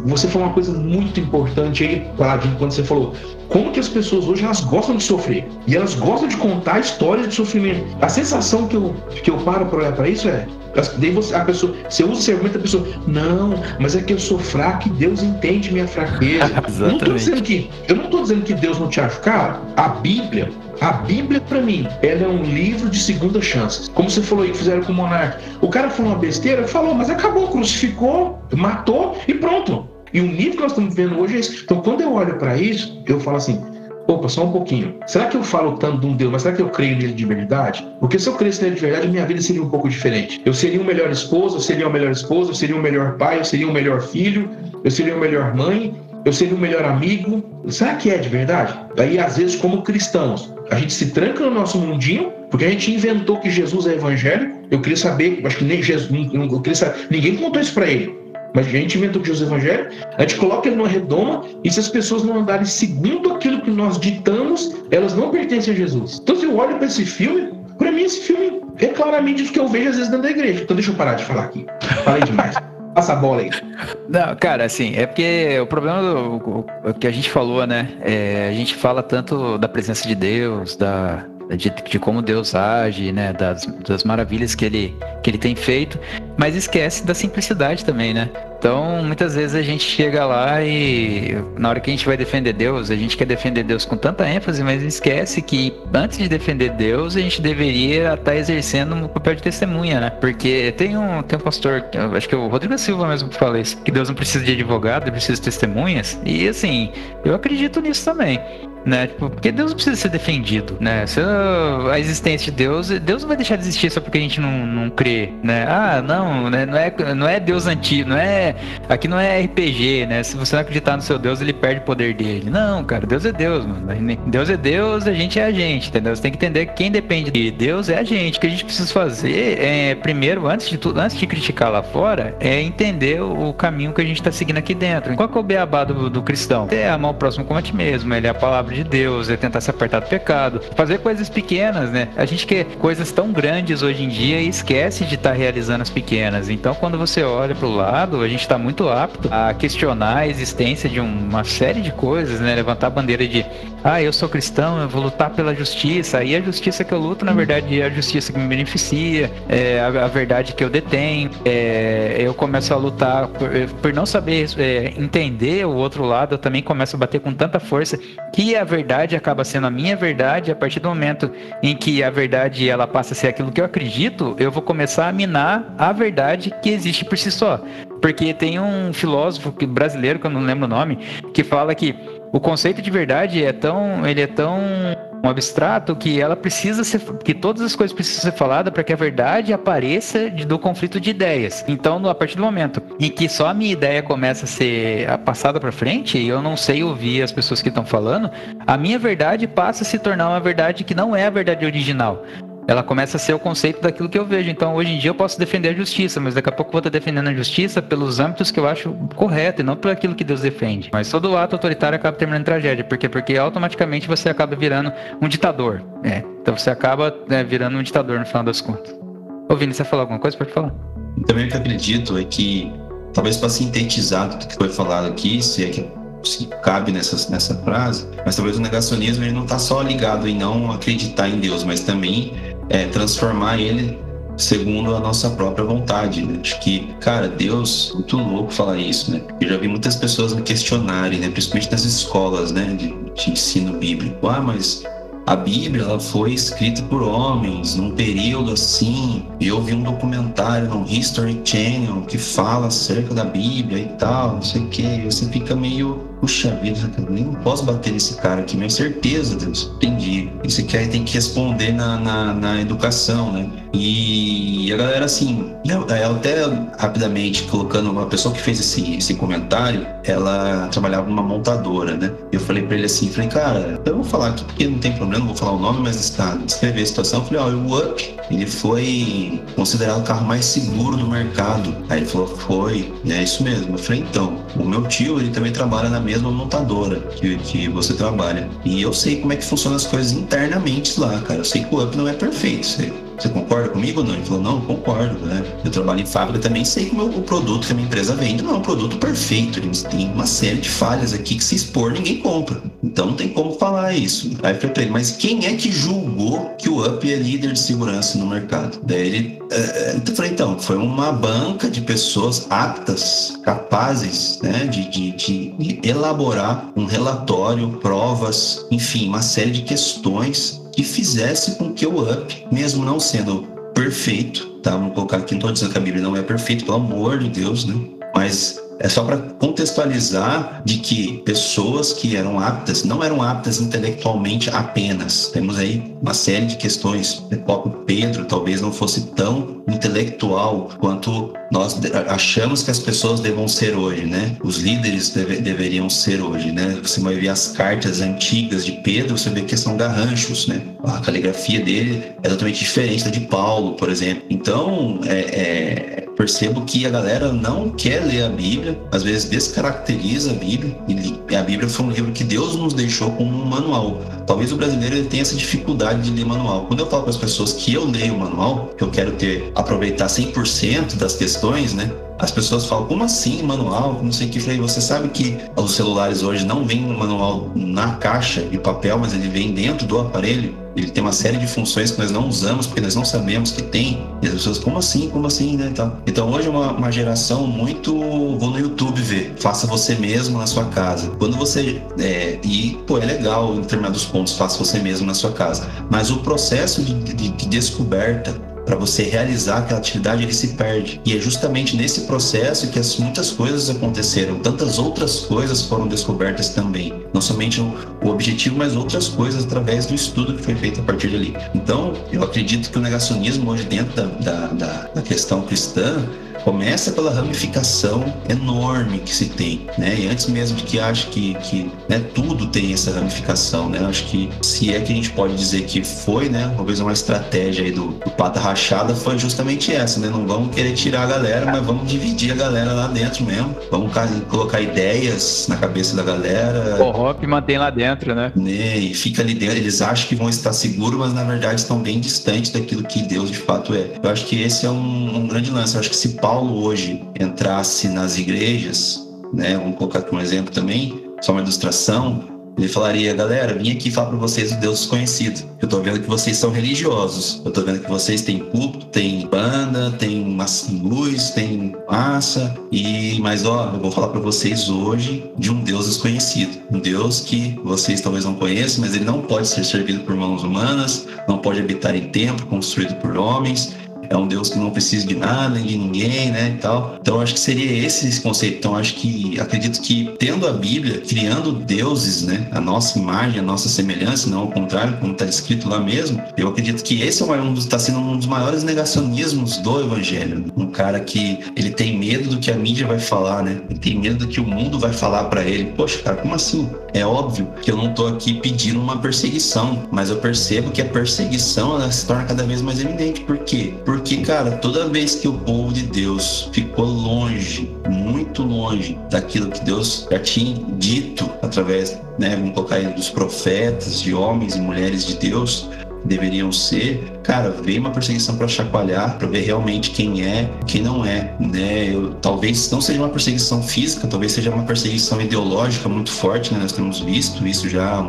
você falou uma coisa muito importante aí, Paladino, quando você falou como que as pessoas hoje elas gostam de sofrer e elas gostam de contar histórias de sofrimento. A sensação que eu, que eu paro para olhar para isso é Daí você, a pessoa, você usa esse argumento, a pessoa, não, mas é que eu sou fraco e Deus entende minha fraqueza. [laughs] não tô dizendo que, eu não estou dizendo que Deus não te acha. Cara, a Bíblia, a Bíblia, para mim, ela é um livro de segunda chance. Como você falou aí que fizeram com o monarca. O cara falou uma besteira, falou, mas acabou, crucificou, matou e pronto. E o nível que nós estamos vivendo hoje é esse. Então, quando eu olho para isso, eu falo assim: opa, só um pouquinho. Será que eu falo tanto de um Deus, mas será que eu creio nele de verdade? Porque se eu crescesse nele de verdade, minha vida seria um pouco diferente. Eu seria um melhor esposo, eu seria uma melhor esposa, eu seria um melhor pai, eu seria um melhor filho, eu seria uma melhor mãe, eu seria um melhor amigo. Será que é de verdade? Daí, às vezes, como cristãos, a gente se tranca no nosso mundinho, porque a gente inventou que Jesus é evangélico. Eu queria saber, acho que nem Jesus, eu queria saber, ninguém contou isso para ele. Mas a gente inventou que Jesus Evangelho, a gente coloca ele numa redoma e se as pessoas não andarem segundo aquilo que nós ditamos, elas não pertencem a Jesus. Então, se eu olho para esse filme, para mim esse filme é claramente o que eu vejo às vezes dentro da igreja. Então, deixa eu parar de falar aqui. Falei demais. Passa a bola aí. Não, cara, assim, é porque o problema do o, que a gente falou, né? É, a gente fala tanto da presença de Deus, da, de, de, como Deus age, né? Das, das maravilhas que ele, que ele tem feito, mas esquece da simplicidade também, né? Então, muitas vezes a gente chega lá e na hora que a gente vai defender Deus, a gente quer defender Deus com tanta ênfase, mas esquece que antes de defender Deus, a gente deveria estar exercendo um papel de testemunha, né? Porque tem um, tem um pastor, acho que é o Rodrigo Silva mesmo que fala isso, que Deus não precisa de advogado, precisa de testemunhas. E assim, eu acredito nisso também né? Tipo, porque Deus não precisa ser defendido, né? Se a existência de Deus, Deus não vai deixar de existir só porque a gente não, não crê, né? Ah, não, né? não é não é Deus antigo, não é aqui não é RPG, né? Se você não acreditar no seu Deus, ele perde o poder dele. Não, cara, Deus é Deus, mano. Deus é Deus, a gente é a gente, entendeu? Você tem que entender que quem depende de Deus é a gente. O que a gente precisa fazer é primeiro, antes de tudo, antes de criticar lá fora, é entender o caminho que a gente está seguindo aqui dentro. Qual que é o beabá do, do cristão? É amar o próximo como a ti mesmo, ele é a palavra de Deus, é tentar se apartar do pecado, fazer coisas pequenas, né? A gente quer coisas tão grandes hoje em dia e esquece de estar tá realizando as pequenas. Então, quando você olha para o lado, a gente está muito apto a questionar a existência de uma série de coisas, né? Levantar a bandeira de, ah, eu sou cristão, eu vou lutar pela justiça. E a justiça que eu luto, na verdade, é a justiça que me beneficia, é a, a verdade que eu detenho. É, eu começo a lutar por, por não saber é, entender o outro lado, eu também começo a bater com tanta força que a verdade acaba sendo a minha verdade, a partir do momento em que a verdade ela passa a ser aquilo que eu acredito, eu vou começar a minar a verdade que existe por si só. Porque tem um filósofo brasileiro, que eu não lembro o nome, que fala que o conceito de verdade é tão, ele é tão abstrato que ela precisa ser, que todas as coisas precisam ser faladas para que a verdade apareça do conflito de ideias. Então, a partir do momento em que só a minha ideia começa a ser passada para frente, e eu não sei ouvir as pessoas que estão falando, a minha verdade passa a se tornar uma verdade que não é a verdade original ela começa a ser o conceito daquilo que eu vejo. Então, hoje em dia eu posso defender a justiça, mas daqui a pouco eu vou estar defendendo a justiça pelos âmbitos que eu acho correto e não por aquilo que Deus defende. Mas todo ato autoritário acaba terminando em tragédia. Por quê? Porque automaticamente você acaba virando um ditador. É. Então você acaba né, virando um ditador no final das contas. Ô Vini, você falar alguma coisa? Pode falar. Também o que eu acredito é que, talvez para sintetizar tudo que foi falado aqui, se é que se cabe nessa, nessa frase, mas talvez o negacionismo ele não está só ligado em não acreditar em Deus, mas também é, transformar ele segundo a nossa própria vontade. Né? Acho que, cara, Deus, muito louco falar isso, né? Eu já vi muitas pessoas questionarem, né? Principalmente nas escolas, né? De, de ensino bíblico. Ah, mas a Bíblia ela foi escrita por homens num período assim. E eu vi um documentário no History Channel que fala acerca da Bíblia e tal, não sei o que. Você fica meio puxa vida, eu nem posso bater nesse cara aqui, mas certeza, Deus, entendi. Isso aí tem que responder na, na, na, educação, né? E a galera, assim, até rapidamente colocando uma pessoa que fez esse, esse comentário, ela trabalhava numa montadora, né? Eu falei pra ele assim, falei, cara, eu vou falar aqui porque não tem problema, não vou falar o nome, mas está descrever a situação. Eu falei, ó, oh, o Up, ele foi considerado o carro mais seguro do mercado. Aí ele falou, foi, é isso mesmo. Eu falei, então, o meu tio, ele também trabalha na mesma montadora que, que você trabalha. E eu sei como é que funcionam as coisas internamente lá, cara. Eu sei que o Up não é perfeito. Você, você concorda comigo ou não? Ele falou, não, concordo, né? Eu trabalho em fábrica também, sei que o, meu, o produto que a minha empresa vende não é um produto perfeito. Têm uma série de falhas aqui que se expor ninguém compra. Então não tem como falar isso. Aí eu falei pra ele, mas quem é que julgou que o Up é líder de segurança no mercado? Daí ele, então eu falei, então, foi uma banca de pessoas aptas, capazes, né, de, de, de elaborar um relatório, provas, enfim, uma série de questões que fizesse com que o UP, mesmo não sendo perfeito, tá? Vamos colocar aqui, não estou dizendo que a Bíblia não é perfeita, pelo amor de Deus, né? Mas é só para contextualizar de que pessoas que eram aptas não eram aptas intelectualmente apenas. Temos aí uma série de questões. O próprio Pedro talvez não fosse tão intelectual quanto nós achamos que as pessoas devam ser hoje, né? Os líderes deve, deveriam ser hoje, né? Você vai ver as cartas antigas de Pedro, você vê que são garranchos, né? A caligrafia dele é totalmente diferente da de Paulo, por exemplo. Então, é, é, percebo que a galera não quer ler a Bíblia, às vezes descaracteriza a Bíblia, e a Bíblia foi um livro que Deus nos deixou como um manual. Talvez o brasileiro tenha essa dificuldade de ler manual. Quando eu falo para as pessoas que eu leio o manual, que eu quero ter aproveitar 100% das questões, né? As pessoas falam, como assim manual? Não sei o que. Falei, você sabe que os celulares hoje não vem um manual na caixa de papel, mas ele vem dentro do aparelho. Ele tem uma série de funções que nós não usamos porque nós não sabemos que tem. E as pessoas, como assim? Como assim? Né? Então, então hoje é uma, uma geração muito. Vou no YouTube ver. Faça você mesmo na sua casa. Quando você. É, e, pô, é legal em determinados pontos, faça você mesmo na sua casa. Mas o processo de, de, de descoberta para você realizar aquela atividade, ele se perde. E é justamente nesse processo que as, muitas coisas aconteceram, tantas outras coisas foram descobertas também. Não somente o, objetivo, mas outras coisas através do estudo que foi feito a partir dali. Então, eu acredito que o negacionismo hoje dentro da, da, da, da questão cristã Começa pela ramificação enorme que se tem, né? E antes mesmo de que ache que, que né, tudo tem essa ramificação, né? Acho que se é que a gente pode dizer que foi, né? Talvez uma estratégia aí do, do pata rachada foi justamente essa, né? Não vamos querer tirar a galera, mas vamos dividir a galera lá dentro mesmo. Vamos colocar ideias na cabeça da galera. Corrompe e mantém lá dentro, né? né? E fica ali dentro. Eles acham que vão estar seguros, mas na verdade estão bem distantes daquilo que Deus de fato é. Eu acho que esse é um, um grande lance. Eu acho que se Paulo hoje entrasse nas igrejas, né, vamos colocar um exemplo também, só uma ilustração, ele falaria, galera, vim aqui falar para vocês o Deus desconhecido. Eu tô vendo que vocês são religiosos. Eu tô vendo que vocês têm culto, tem banda, tem luz, tem massa. E mas ó, eu vou falar para vocês hoje de um Deus desconhecido, um Deus que vocês talvez não conheçam, mas ele não pode ser servido por mãos humanas, não pode habitar em templo construído por homens é um Deus que não precisa de nada, de ninguém, né, e tal. Então acho que seria esse, esse conceito. Então acho que acredito que tendo a Bíblia, criando deuses, né, a nossa imagem, a nossa semelhança, não ao contrário, como está escrito lá mesmo, eu acredito que esse é um está sendo um dos maiores negacionismos do Evangelho. Um cara que ele tem medo do que a mídia vai falar, né? Ele tem medo do que o mundo vai falar para ele. Poxa, cara, como assim? É óbvio que eu não estou aqui pedindo uma perseguição, mas eu percebo que a perseguição ela se torna cada vez mais evidente. Por quê? Porque, cara, toda vez que o povo de Deus ficou longe, muito longe daquilo que Deus já tinha dito através, né, vamos colocar aí, dos profetas, de homens e mulheres de Deus, deveriam ser, cara, veio uma perseguição para chacoalhar, para ver realmente quem é, quem não é, né? Eu, talvez não seja uma perseguição física, talvez seja uma perseguição ideológica muito forte, né? Nós temos visto isso já,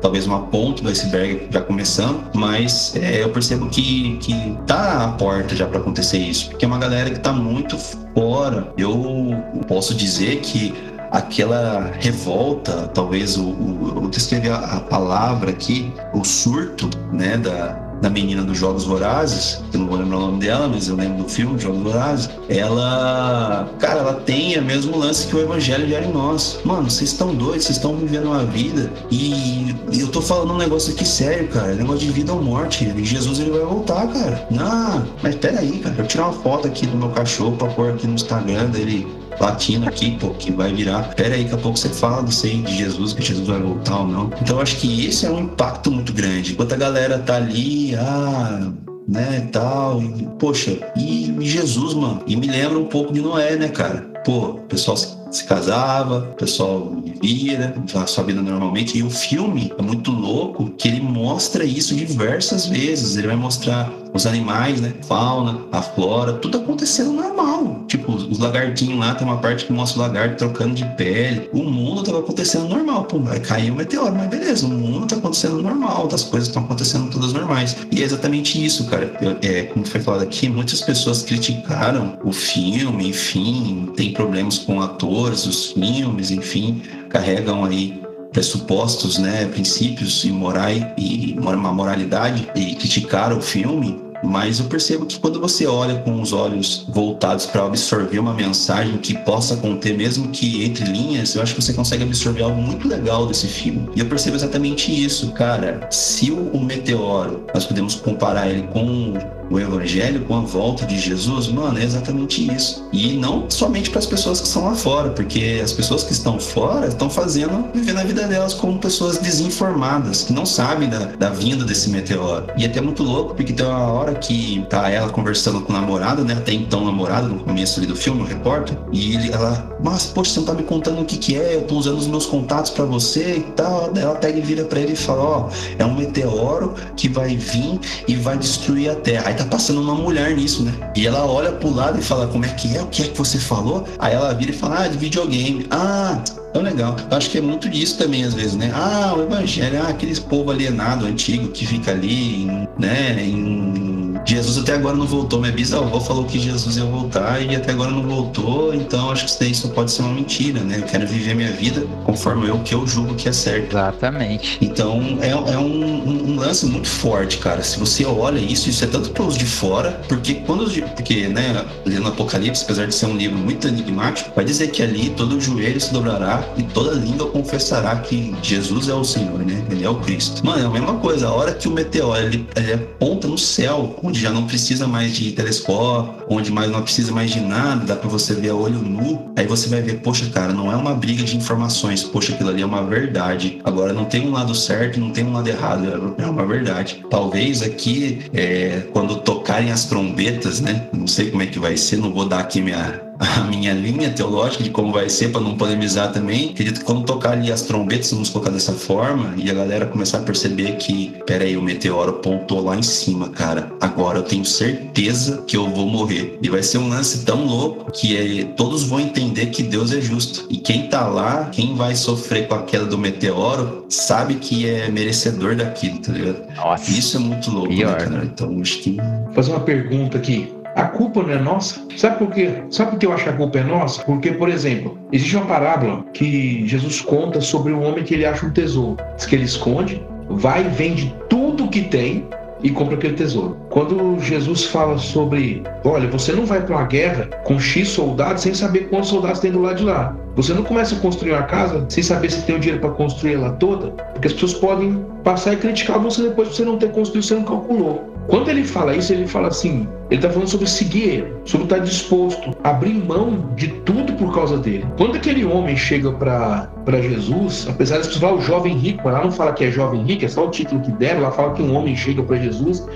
talvez uma ponta do iceberg já começando, mas é, eu percebo que que tá à porta já para acontecer isso, porque é uma galera que tá muito fora. Eu posso dizer que aquela revolta, talvez o, o eu descrevi a, a, palavra aqui, o surto, né, da, da menina dos Jogos Vorazes, eu não vou lembrar o nome dela, mas eu lembro do filme Jogos Vorazes, ela, cara, ela tem o mesmo lance que o Evangelho gera em nós. Mano, vocês estão doidos, vocês estão vivendo uma vida e, eu tô falando um negócio aqui sério, cara, é negócio de vida ou morte. E Jesus ele vai voltar, cara. Não, mas pera aí, cara, eu tirar uma foto aqui do meu cachorro pra pôr aqui no Instagram dele latino aqui, pô, que vai virar. Pera aí, daqui a pouco você fala disso aí de Jesus, que Jesus vai voltar ou não. Então acho que esse é um impacto muito grande. Enquanto a galera tá ali, ah, né, tal, e, poxa, e, Jesus, mano, e me lembra um pouco de Noé, né, cara? Pô, o pessoal se, se casava, o pessoal vivia, né, a sua vida normalmente, e o filme é muito louco que ele mostra isso diversas vezes. Ele vai mostrar os animais, né? Fauna, a flora, tudo acontecendo normal. Tipo, os lagartinhos lá, tem uma parte que mostra o lagarto trocando de pele. O mundo tava acontecendo normal. Pô, vai cair um meteoro, mas beleza, o mundo tá acontecendo normal, as coisas estão acontecendo todas normais. E é exatamente isso, cara. Eu, é, como foi falado aqui, muitas pessoas criticaram o filme, enfim, tem problemas com atores, os filmes, enfim, carregam aí pressupostos, né, princípios e morais e uma moralidade e criticaram o filme, mas eu percebo que quando você olha com os olhos voltados para absorver uma mensagem que possa conter, mesmo que entre linhas, eu acho que você consegue absorver algo muito legal desse filme. E eu percebo exatamente isso, cara. Se o, meteoro, nós podemos comparar ele com o evangelho com a volta de Jesus, mano, é exatamente isso. E não somente para as pessoas que estão lá fora, porque as pessoas que estão fora estão fazendo, vivendo a vida delas como pessoas desinformadas, que não sabem da, da vinda desse meteoro. E é até muito louco, porque tem uma hora que tá ela conversando com o namorado, né? Até então namorado, no começo ali do filme, o repórter, e ele, ela, mas, poxa, você não tá me contando o que que é, eu tô usando os meus contatos para você e tal. Ela pega e vira para ele e fala, ó, oh, é um meteoro que vai vir e vai destruir a Terra. Aí tá passando uma mulher nisso, né? E ela olha pro lado e fala, como é que é? O que é que você falou? Aí ela vira e fala, ah, de videogame. Ah, tão legal. Eu acho que é muito disso também, às vezes, né? Ah, o evangelho, ah, aqueles povo alienado, antigo, que fica ali, né, em Jesus até agora não voltou. Minha bisavó falou que Jesus ia voltar e até agora não voltou. Então acho que isso daí só pode ser uma mentira, né? Eu quero viver minha vida conforme eu que eu julgo que é certo. Exatamente. Então é, é um, um, um, lance muito forte, cara. Se você olha isso, isso é tanto para os de fora, porque quando porque, né, lendo Apocalipse, apesar de ser um livro muito enigmático, vai dizer que ali todo joelho se dobrará e toda língua confessará que Jesus é o Senhor, né? Ele é o Cristo. Mano, é a mesma coisa. A hora que o meteoro ele, ele aponta no céu, onde já não precisa mais de telescópio, onde mais não precisa mais de nada, dá para você ver a olho nu. Aí você vai ver, poxa, cara, não é uma briga de informações, poxa, aquilo ali é uma verdade. Agora não tem um lado certo, não tem um lado errado, é uma verdade. Talvez aqui, é, quando tocarem as trombetas, né? Não sei como é que vai ser, não vou dar aqui minha a minha linha teológica de como vai ser para não polemizar também. Acredito que quando tocar ali as trombetas, vamos colocar dessa forma, e a galera começar a perceber que, peraí, o meteoro pontou lá em cima, cara. Agora eu tenho certeza que eu vou morrer. E vai ser um lance tão louco que é, todos vão entender que Deus é justo. E quem tá lá, quem vai sofrer com a queda do meteoro, sabe que é merecedor daquilo, tá ligado? Nossa. Isso é muito louco, né, Pior. né, cara? Então acho que. Vou fazer uma pergunta aqui. A culpa não é nossa. Sabe por quê? Sabe por que eu acho que a culpa é nossa? Porque, por exemplo, existe uma parábola que Jesus conta sobre um homem que ele acha um tesouro. Diz que ele esconde, vai e vende tudo que tem e compra aquele tesouro. Quando Jesus fala sobre, olha, você não vai para uma guerra com X soldados sem saber quantos soldados tem do lado de lá. Você não começa a construir uma casa sem saber se tem o dinheiro para construir ela toda, porque as pessoas podem passar e criticar você depois de você não ter construído, você não calculou. Quando ele fala isso, ele fala assim: ele está falando sobre seguir ele, sobre estar disposto a abrir mão de tudo por causa dele. Quando aquele homem chega para Jesus, apesar de falar o jovem rico, mas lá não fala que é jovem rico, é só o título que deram, lá fala que um homem chega para Jesus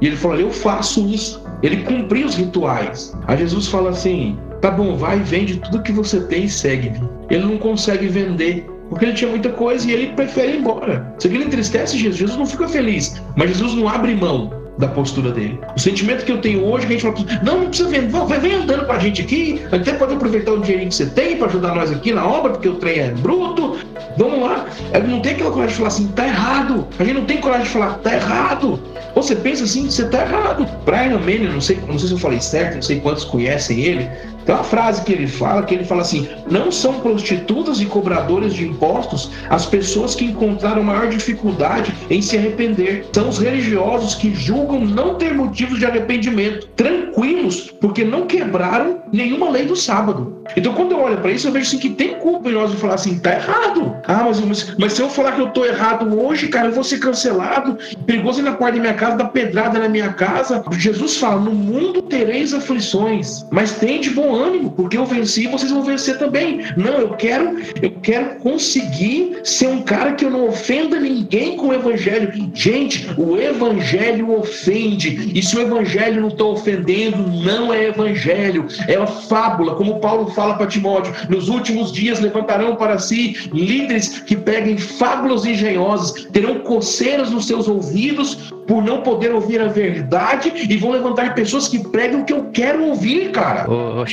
e ele fala: Eu faço isso. Ele cumpriu os rituais. Aí Jesus fala assim: Tá bom, vai e vende tudo que você tem e segue-me. Ele não consegue vender porque ele tinha muita coisa e ele prefere ir embora. Isso aqui ele entristece Jesus. Jesus não fica feliz, mas Jesus não abre mão da postura dele. O sentimento que eu tenho hoje, que a gente fala, não, não precisa vender, vem andando com a gente aqui, até pode aproveitar o dinheirinho que você tem para ajudar nós aqui na obra, porque o trem é bruto, vamos lá. Ele não tem aquela coragem de falar assim, tá errado. A gente não tem coragem de falar, tá errado. Ou você pensa assim, você tá errado. Brian Manning, não sei, não sei se eu falei certo, não sei quantos conhecem ele, tem uma frase que ele fala, que ele fala assim: não são prostitutas e cobradores de impostos as pessoas que encontraram maior dificuldade em se arrepender. São os religiosos que julgam não ter motivos de arrependimento, tranquilos, porque não quebraram nenhuma lei do sábado. Então, quando eu olho para isso, eu vejo assim que tem culpa em nós de falar assim: tá errado. Ah, mas, mas, mas, se eu falar que eu tô errado hoje, cara, eu vou ser cancelado. Perigoso ir na porta da minha casa, dar pedrada na minha casa. Jesus fala: no mundo tereis aflições, mas tem de bom ânimo, porque eu venci, vocês vão vencer também. Não, eu quero, eu quero conseguir ser um cara que eu não ofenda ninguém com o evangelho. Gente, o evangelho ofende. E se o evangelho não está ofendendo, não é evangelho, é uma fábula, como Paulo fala para Timóteo: nos últimos dias levantarão para si líderes que peguem fábulas engenhosas, terão coceiras nos seus ouvidos por não poder ouvir a verdade e vão levantar pessoas que pregam o que eu quero ouvir, cara. Ô,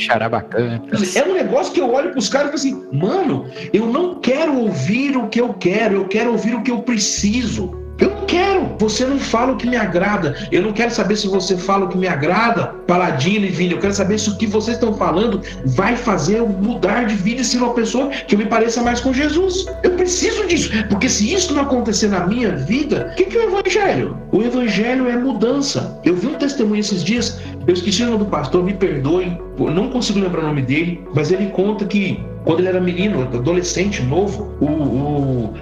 É um negócio que eu olho pros caras e falo assim, mano, eu não quero ouvir o que eu quero, eu quero ouvir o que eu preciso. Eu não quero. Você não fala o que me agrada. Eu não quero saber se você fala o que me agrada, Paladino e Vini. Eu quero saber se o que vocês estão falando vai fazer eu mudar de vida e ser uma pessoa que eu me pareça mais com Jesus. Eu preciso disso. Porque se isso não acontecer na minha vida, o que, que é o Evangelho? O Evangelho é mudança. Eu vi um testemunho esses dias. Eu esqueci o nome do pastor, me perdoem. Não consigo lembrar o nome dele. Mas ele conta que quando ele era menino, adolescente, novo, o, o,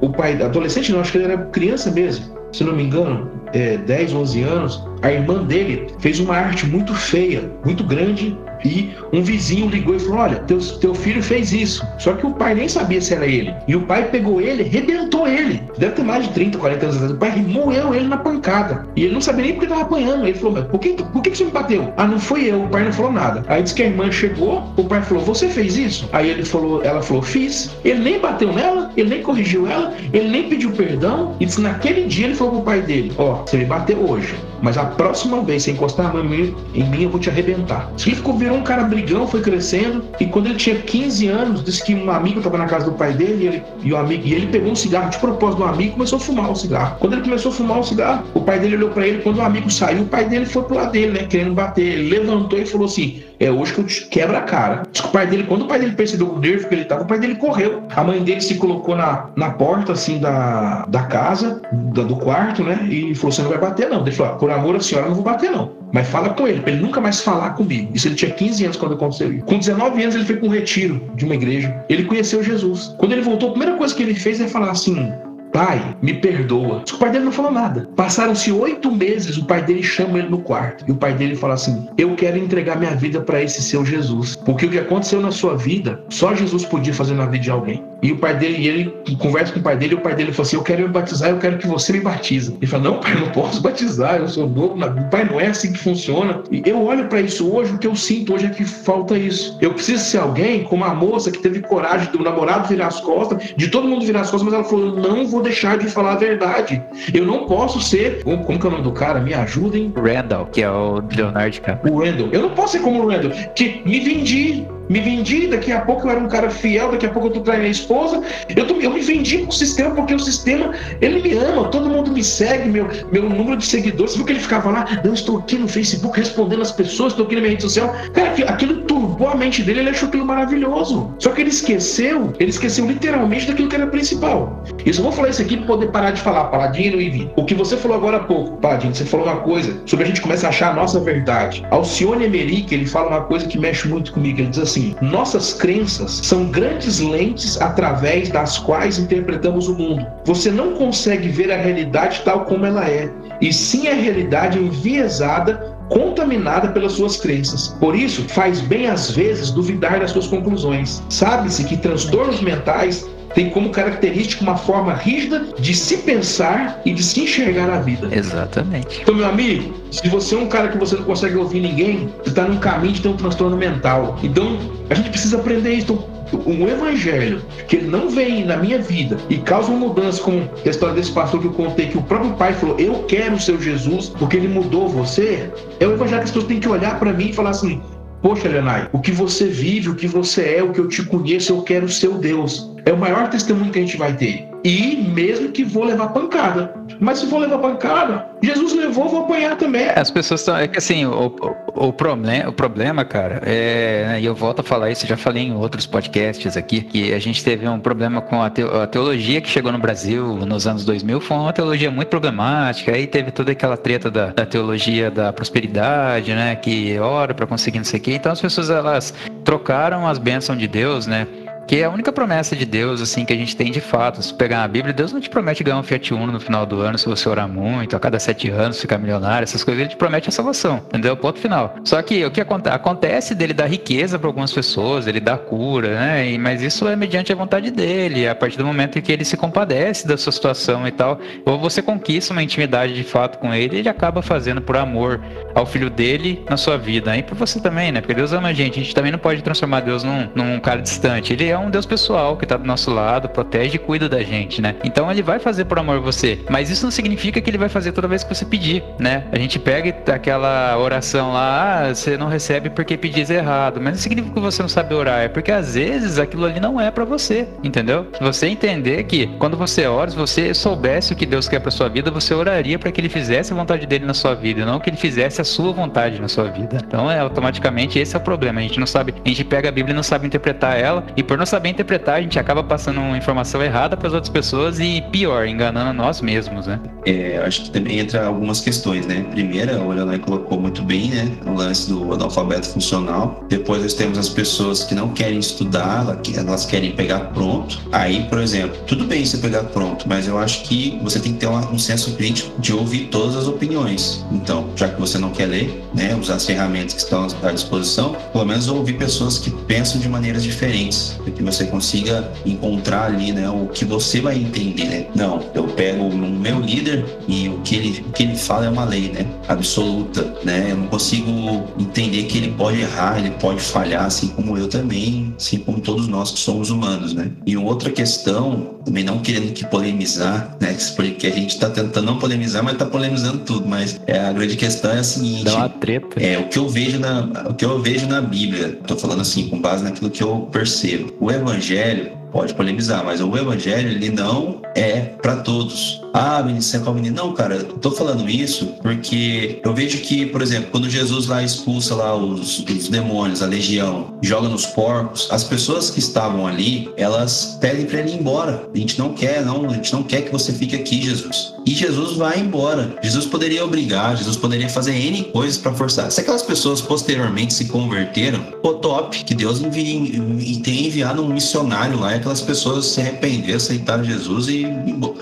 [laughs] o pai, adolescente não, acho que ele era criança mesmo, se não me engano, é, 10, 11 anos, a irmã dele fez uma arte muito feia, muito grande e um vizinho ligou e falou: Olha, teu, teu filho fez isso. Só que o pai nem sabia se era ele. E o pai pegou ele, rebentou ele. Deve ter mais de 30, 40 anos atrás. O pai moeu ele na pancada. E ele não sabia nem porque estava apanhando. Ele falou: Mas por que, por que, você me bateu? Ah, não foi eu. O pai não falou nada. Aí disse que a irmã chegou, o pai falou: Você fez isso? Aí ele falou, ela falou: Fiz. Ele nem bateu nela, ele nem corrigiu ela, ele nem pediu perdão. E disse: Naquele dia ele falou pro pai dele: Ó, oh, você me bateu hoje. Mas a próxima vez você encostar a mão em mim, eu vou te arrebentar. Ele ficou, virou um cara brigão, foi crescendo. E quando ele tinha 15 anos, disse que um amigo estava na casa do pai dele e ele, e, o amigo, e ele pegou um cigarro de propósito do amigo e começou a fumar o cigarro. Quando ele começou a fumar o cigarro, o pai dele olhou para ele. Quando o amigo saiu, o pai dele foi pro lado dele, né? Querendo bater. Ele levantou e falou assim: É hoje que eu te quebro a cara. Diz que o pai dele, quando o pai dele percebeu o nervo que ele tava, o pai dele correu. A mãe dele se colocou na, na porta, assim, da, da casa, da, do quarto, né? E falou: Você não vai bater, não. Ele falou: Por amor à senhora, eu não vou bater, não. Mas fala com ele, pra ele nunca mais falar comigo. Isso ele tinha 15 anos quando aconteceu isso. Com 19 anos, ele foi um retiro de uma igreja. Ele conheceu Jesus. Quando ele voltou, a primeira coisa que ele fez é falar assim: Pai, me perdoa. O pai dele não falou nada. Passaram-se oito meses, o pai dele chama ele no quarto. E o pai dele fala assim: Eu quero entregar minha vida para esse seu Jesus. Porque o que aconteceu na sua vida, só Jesus podia fazer na vida de alguém. E o pai dele, e ele conversa com o pai dele, e o pai dele fala assim: Eu quero me batizar, eu quero que você me batize. Ele fala: Não, pai, eu não posso batizar, eu sou novo. Pai, não é assim que funciona. E eu olho para isso hoje, o que eu sinto hoje é que falta isso. Eu preciso ser alguém como a moça que teve coragem do namorado virar as costas, de todo mundo virar as costas, mas ela falou: não vou deixar de falar a verdade. Eu não posso ser. Como, como que é o nome do cara? Me ajudem. Randall, que é o Leonardo cara. O Randall. Eu não posso ser como o Randall, que me vendi me vendi, daqui a pouco eu era um cara fiel, daqui a pouco eu tô traindo minha esposa. Eu, tô, eu me vendi pro sistema porque o sistema, ele me ama, todo mundo me segue, meu, meu número de seguidores. Você viu que ele ficava lá? Não, estou aqui no Facebook respondendo as pessoas, estou aqui na minha rede social. Cara, aquilo turbou a mente dele, ele achou aquilo maravilhoso. Só que ele esqueceu, ele esqueceu literalmente daquilo que era principal. E só vou falar isso aqui para poder parar de falar, Paladino e vir. O que você falou agora há pouco, Paladino, você falou uma coisa sobre a gente começa a achar a nossa verdade. Alcione Emerick, ele fala uma coisa que mexe muito comigo. Ele diz assim, assim: nossas crenças são grandes lentes através das quais interpretamos o mundo. Você não consegue ver a realidade tal como ela é, e sim a realidade enviesada contaminada pelas suas crenças. Por isso, faz bem às vezes duvidar das suas conclusões. Sabe-se que transtornos mentais tem como característica uma forma rígida de se pensar e de se enxergar na vida. Exatamente. Então, meu amigo, se você é um cara que você não consegue ouvir ninguém, você está num caminho de ter um transtorno mental. Então, a gente precisa aprender isso. Então, um evangelho que ele não vem na minha vida e causa uma mudança, como a história desse pastor que eu contei, que o próprio pai falou: Eu quero o seu Jesus, porque ele mudou você. É o evangelho que as pessoas têm que olhar para mim e falar assim: Poxa, Lenai, o que você vive, o que você é, o que eu te conheço, eu quero o seu Deus. É o maior testemunho que a gente vai ter. E mesmo que vou levar pancada. Mas se for levar pancada, Jesus levou, vou apanhar também. As pessoas estão. É que assim, o, o, o, problema, o problema, cara, é. E eu volto a falar isso, já falei em outros podcasts aqui, que a gente teve um problema com a, teologia que chegou no Brasil nos anos 2000, foi uma teologia muito problemática. Aí teve toda aquela treta da, da teologia da prosperidade, né? Que ora para conseguir não sei o quê. Então as pessoas, elas trocaram as bênçãos de Deus, né? Que é a única promessa de Deus, assim, que a gente tem de fato. Se pegar a Bíblia, Deus não te promete ganhar um Fiat Uno no final do ano se você orar muito, a cada sete anos ficar milionário, essas coisas, ele te promete a salvação, entendeu? Ponto final. Só que o que acontece dele dar riqueza para algumas pessoas, ele dá cura, né? mas isso é mediante a vontade dele, a partir do momento em que ele se compadece da sua situação e tal, ou você conquista uma intimidade de fato com ele, ele acaba fazendo por amor ao filho dele na sua vida, e por você também, né? Porque Deus ama a gente, a gente também não pode transformar Deus num, num cara distante, ele é um Deus pessoal que tá do nosso lado, protege e cuida da gente, né? Então ele vai fazer por amor você. Mas isso não significa que ele vai fazer toda vez que você pedir, né? A gente pega aquela oração lá, ah, você não recebe porque pedis errado. Mas não significa que você não sabe orar, é porque às vezes aquilo ali não é para você, entendeu? Se você entender que quando você ora, se você soubesse o que Deus quer para sua vida, você oraria para que ele fizesse a vontade dele na sua vida, não que ele fizesse a sua vontade na sua vida. Então é automaticamente esse é o problema. A gente não sabe, a gente pega a Bíblia e não sabe interpretar ela, e por não saber interpretar, a gente acaba passando uma informação errada para as outras pessoas e pior, enganando nós mesmos, né? É, acho que também entra algumas questões, né? Primeira, o Leonardo colocou muito bem, né? O lance do analfabeto funcional. Depois nós temos as pessoas que não querem estudar, elas querem pegar pronto. Aí, por exemplo, tudo bem você pegar pronto, mas eu acho que você tem que ter um senso crítico de ouvir todas as opiniões. Então, já que você não quer ler, né? Usar as ferramentas que estão à disposição, pelo menos ouvir pessoas que pensam de maneiras diferentes, que você consiga encontrar ali, né? O que você vai entender, né? Não, eu pego o meu líder e o que ele, o que ele fala é uma lei, né? Absoluta, né? Eu não consigo entender que ele pode errar, ele pode falhar, assim como eu também, assim como todos nós que somos humanos, né? E outra questão, também não querendo que polemizar, né? Porque a gente está tentando não polemizar, mas está polemizando tudo. Mas é, a grande questão é a seguinte: Dá uma treta. É o que eu vejo na, o que eu vejo na Bíblia. Estou falando assim com base naquilo que eu percebo. O Evangelho pode polemizar, mas o evangelho ele não é para todos. Ah, Vinícius, é calvinista. Não, cara, eu tô falando isso porque eu vejo que, por exemplo, quando Jesus lá expulsa lá os, os demônios, a legião, joga nos porcos, as pessoas que estavam ali, elas pedem para ele ir embora. A gente não quer, não, a gente não quer que você fique aqui, Jesus. E Jesus vai embora. Jesus poderia obrigar, Jesus poderia fazer N coisas para forçar. Se aquelas pessoas posteriormente se converteram, pô, top, que Deus envie, tenha enviado um missionário lá aquelas pessoas se arrependeram, aceitaram Jesus e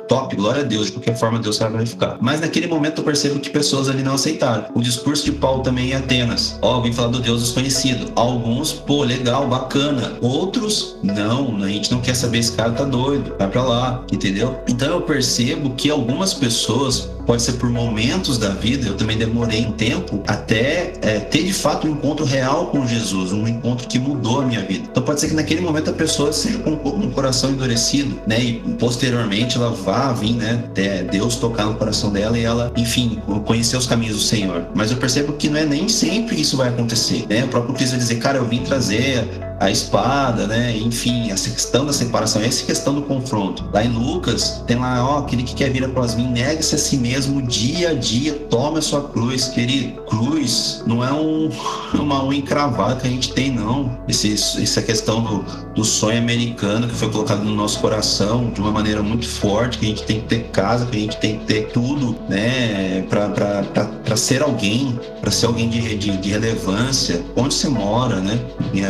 top, glória a Deus, de qualquer forma Deus vai glorificar. Mas naquele momento eu percebo que pessoas ali não aceitaram. O discurso de Paulo também em Atenas. Ó, vim falar do Deus desconhecido. Alguns, pô, legal, bacana. Outros, não, a gente não quer saber, esse cara tá doido, vai pra lá, entendeu? Então eu percebo que algumas pessoas pode ser por momentos da vida, eu também demorei um tempo até é, ter de fato um encontro real com Jesus, um encontro que mudou a minha vida. Então pode ser que naquele momento a pessoa seja com um coração endurecido, né? E posteriormente ela vá vir, né? Deus tocar no coração dela e ela, enfim, conhecer os caminhos do Senhor. Mas eu percebo que não é nem sempre isso vai acontecer, né? O próprio Cristo vai dizer, cara, eu vim trazer a espada, né? Enfim, essa questão da separação, essa questão do confronto. Lá em Lucas, tem lá, ó, aquele que quer vir após mim, nega-se a si mesmo dia a dia, tome a sua cruz, querido. Cruz não é um, [laughs] uma unha encravada que a gente tem, não. Esse, essa questão do, do sonho americano que foi colocado no nosso coração de uma maneira muito forte, que a gente tem que ter casa, que a gente tem que ter tudo, né? Para ser alguém, para ser alguém de, de, de relevância, onde você mora, né?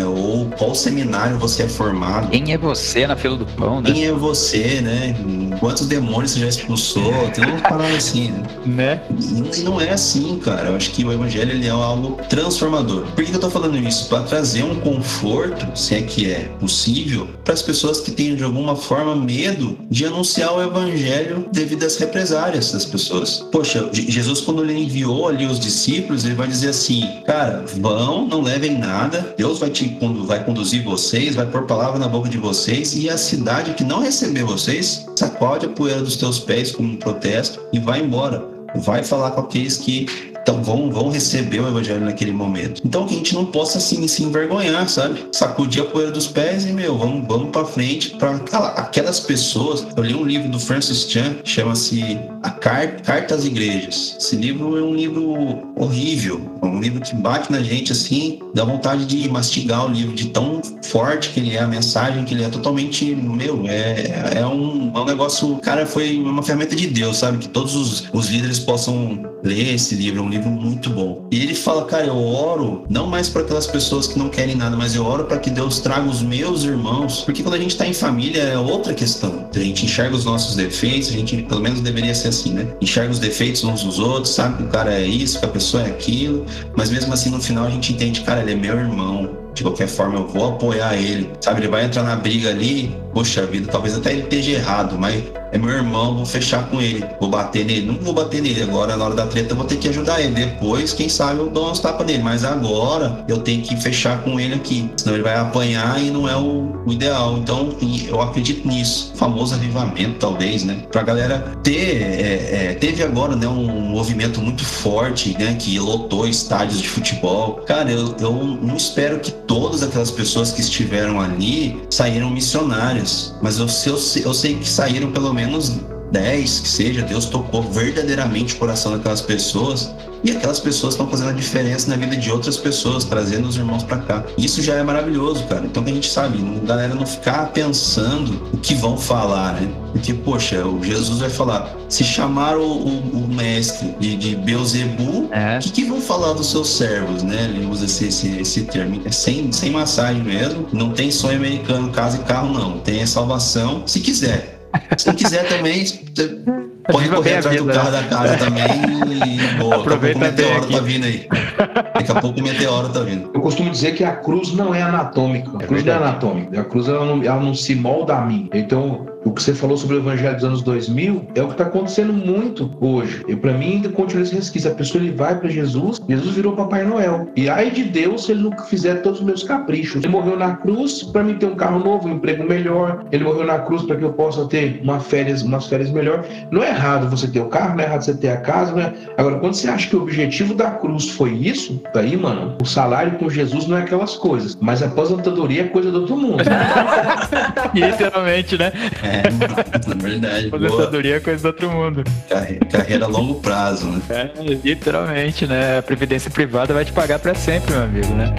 Ou qual seminário você é formado. Quem é você na fila do pão, né? Quem é você, né? Quantos demônios você já expulsou? Tem umas paradas assim, né? né? E não é assim, cara. Eu acho que o evangelho ele é algo transformador. Por que eu tô falando isso? Para trazer um conforto, se é que é possível, para as pessoas que têm de alguma forma medo de anunciar o evangelho devido às represárias das pessoas. Poxa, Jesus, quando ele enviou ali os discípulos, ele vai dizer assim: cara, vão, não levem nada, Deus vai te vai conduzir vocês, vai pôr palavra na boca de vocês, e a cidade que não receber vocês, sacode a poeira dos teus pés como um protesto e vai embora. Vai falar com aqueles que então vão, vão receber o evangelho naquele momento. Então que a gente não possa assim se envergonhar, sabe? Sacudir a poeira dos pés e, meu, vamos, vamos para frente para aquelas pessoas. Eu li um livro do Francis Chan, chama-se A Carta, Carta às Igrejas. Esse livro é um livro horrível, é um livro que bate na gente assim, dá vontade de mastigar o livro, de tão forte que ele é, a mensagem que ele é totalmente, meu, é, é, um, é um negócio, cara, foi uma ferramenta de Deus, sabe? Que todos os, os líderes possam ler esse livro, é um livro muito bom. E ele fala, cara, eu oro não mais para aquelas pessoas que não querem nada, mas eu oro para que Deus traga os meus irmãos, porque quando a gente está em família é outra questão. A gente enxerga os nossos defeitos, a gente pelo menos deveria ser assim, né? Enxerga os defeitos uns dos outros, sabe que o cara é isso, que a pessoa é aquilo, mas mesmo assim no final a gente entende, cara, ele é meu irmão. De qualquer forma, eu vou apoiar ele, sabe? Ele vai entrar na briga ali, poxa vida, talvez até ele esteja errado, mas é meu irmão, vou fechar com ele, vou bater nele. Não vou bater nele agora, na hora da treta, eu vou ter que ajudar ele. Depois, quem sabe, eu dou umas tapas nele, mas agora eu tenho que fechar com ele aqui, senão ele vai apanhar e não é o, o ideal. Então, eu acredito nisso. O famoso avivamento, talvez, né? Pra galera ter. É, é, teve agora, né, um movimento muito forte, né, que lotou estádios de futebol. Cara, eu, eu não espero que todas aquelas pessoas que estiveram ali saíram missionárias, mas eu, eu, eu sei que saíram pelo menos 10, que seja, Deus tocou verdadeiramente o coração daquelas pessoas e aquelas pessoas estão fazendo a diferença na vida de outras pessoas, trazendo os irmãos para cá. Isso já é maravilhoso, cara. Então que a gente sabe, a galera não ficar pensando o que vão falar, né? Porque, poxa, o Jesus vai falar, se chamar o, o, o mestre de, de Beuzebu, é. o que, que, vão falar dos seus servos, né? Ele usa esse, esse, esse termo. É sem, sem massagem mesmo. Não tem sonho americano, casa e carro, não. Tem a salvação, se quiser. [laughs] Se quiser também, pode correr atrás do carro né? da casa também e boa. Aproveita daqui a pouco o meteoro tá vindo aí. Daqui a pouco o meteoro tá vindo. Eu costumo dizer que a cruz não é anatômica. A cruz é não é anatômica. A cruz ela não, ela não se molda a mim. Então, o que você falou sobre o evangelho dos anos 2000 é o que está acontecendo muito hoje. E para mim ainda continua esse resquício. A pessoa ele vai para Jesus, Jesus virou Papai Noel. E ai de Deus se ele não fizer todos os meus caprichos. Ele morreu na cruz para mim ter um carro novo, um emprego melhor. Ele morreu na cruz para que eu possa ter uma férias, umas férias melhor. Não é errado você ter o carro, não é errado você ter a casa, né? Agora, quando você acha que o objetivo da cruz foi isso, daí, mano, o salário com Jesus não é aquelas coisas. Mas a aposentadoria é coisa do outro mundo. [laughs] [laughs] Literalmente, né? É. É, verdade. Aposentadoria é coisa do outro mundo. Carreira, carreira a longo prazo, né? É, literalmente, né? A previdência privada vai te pagar para sempre, meu amigo, né?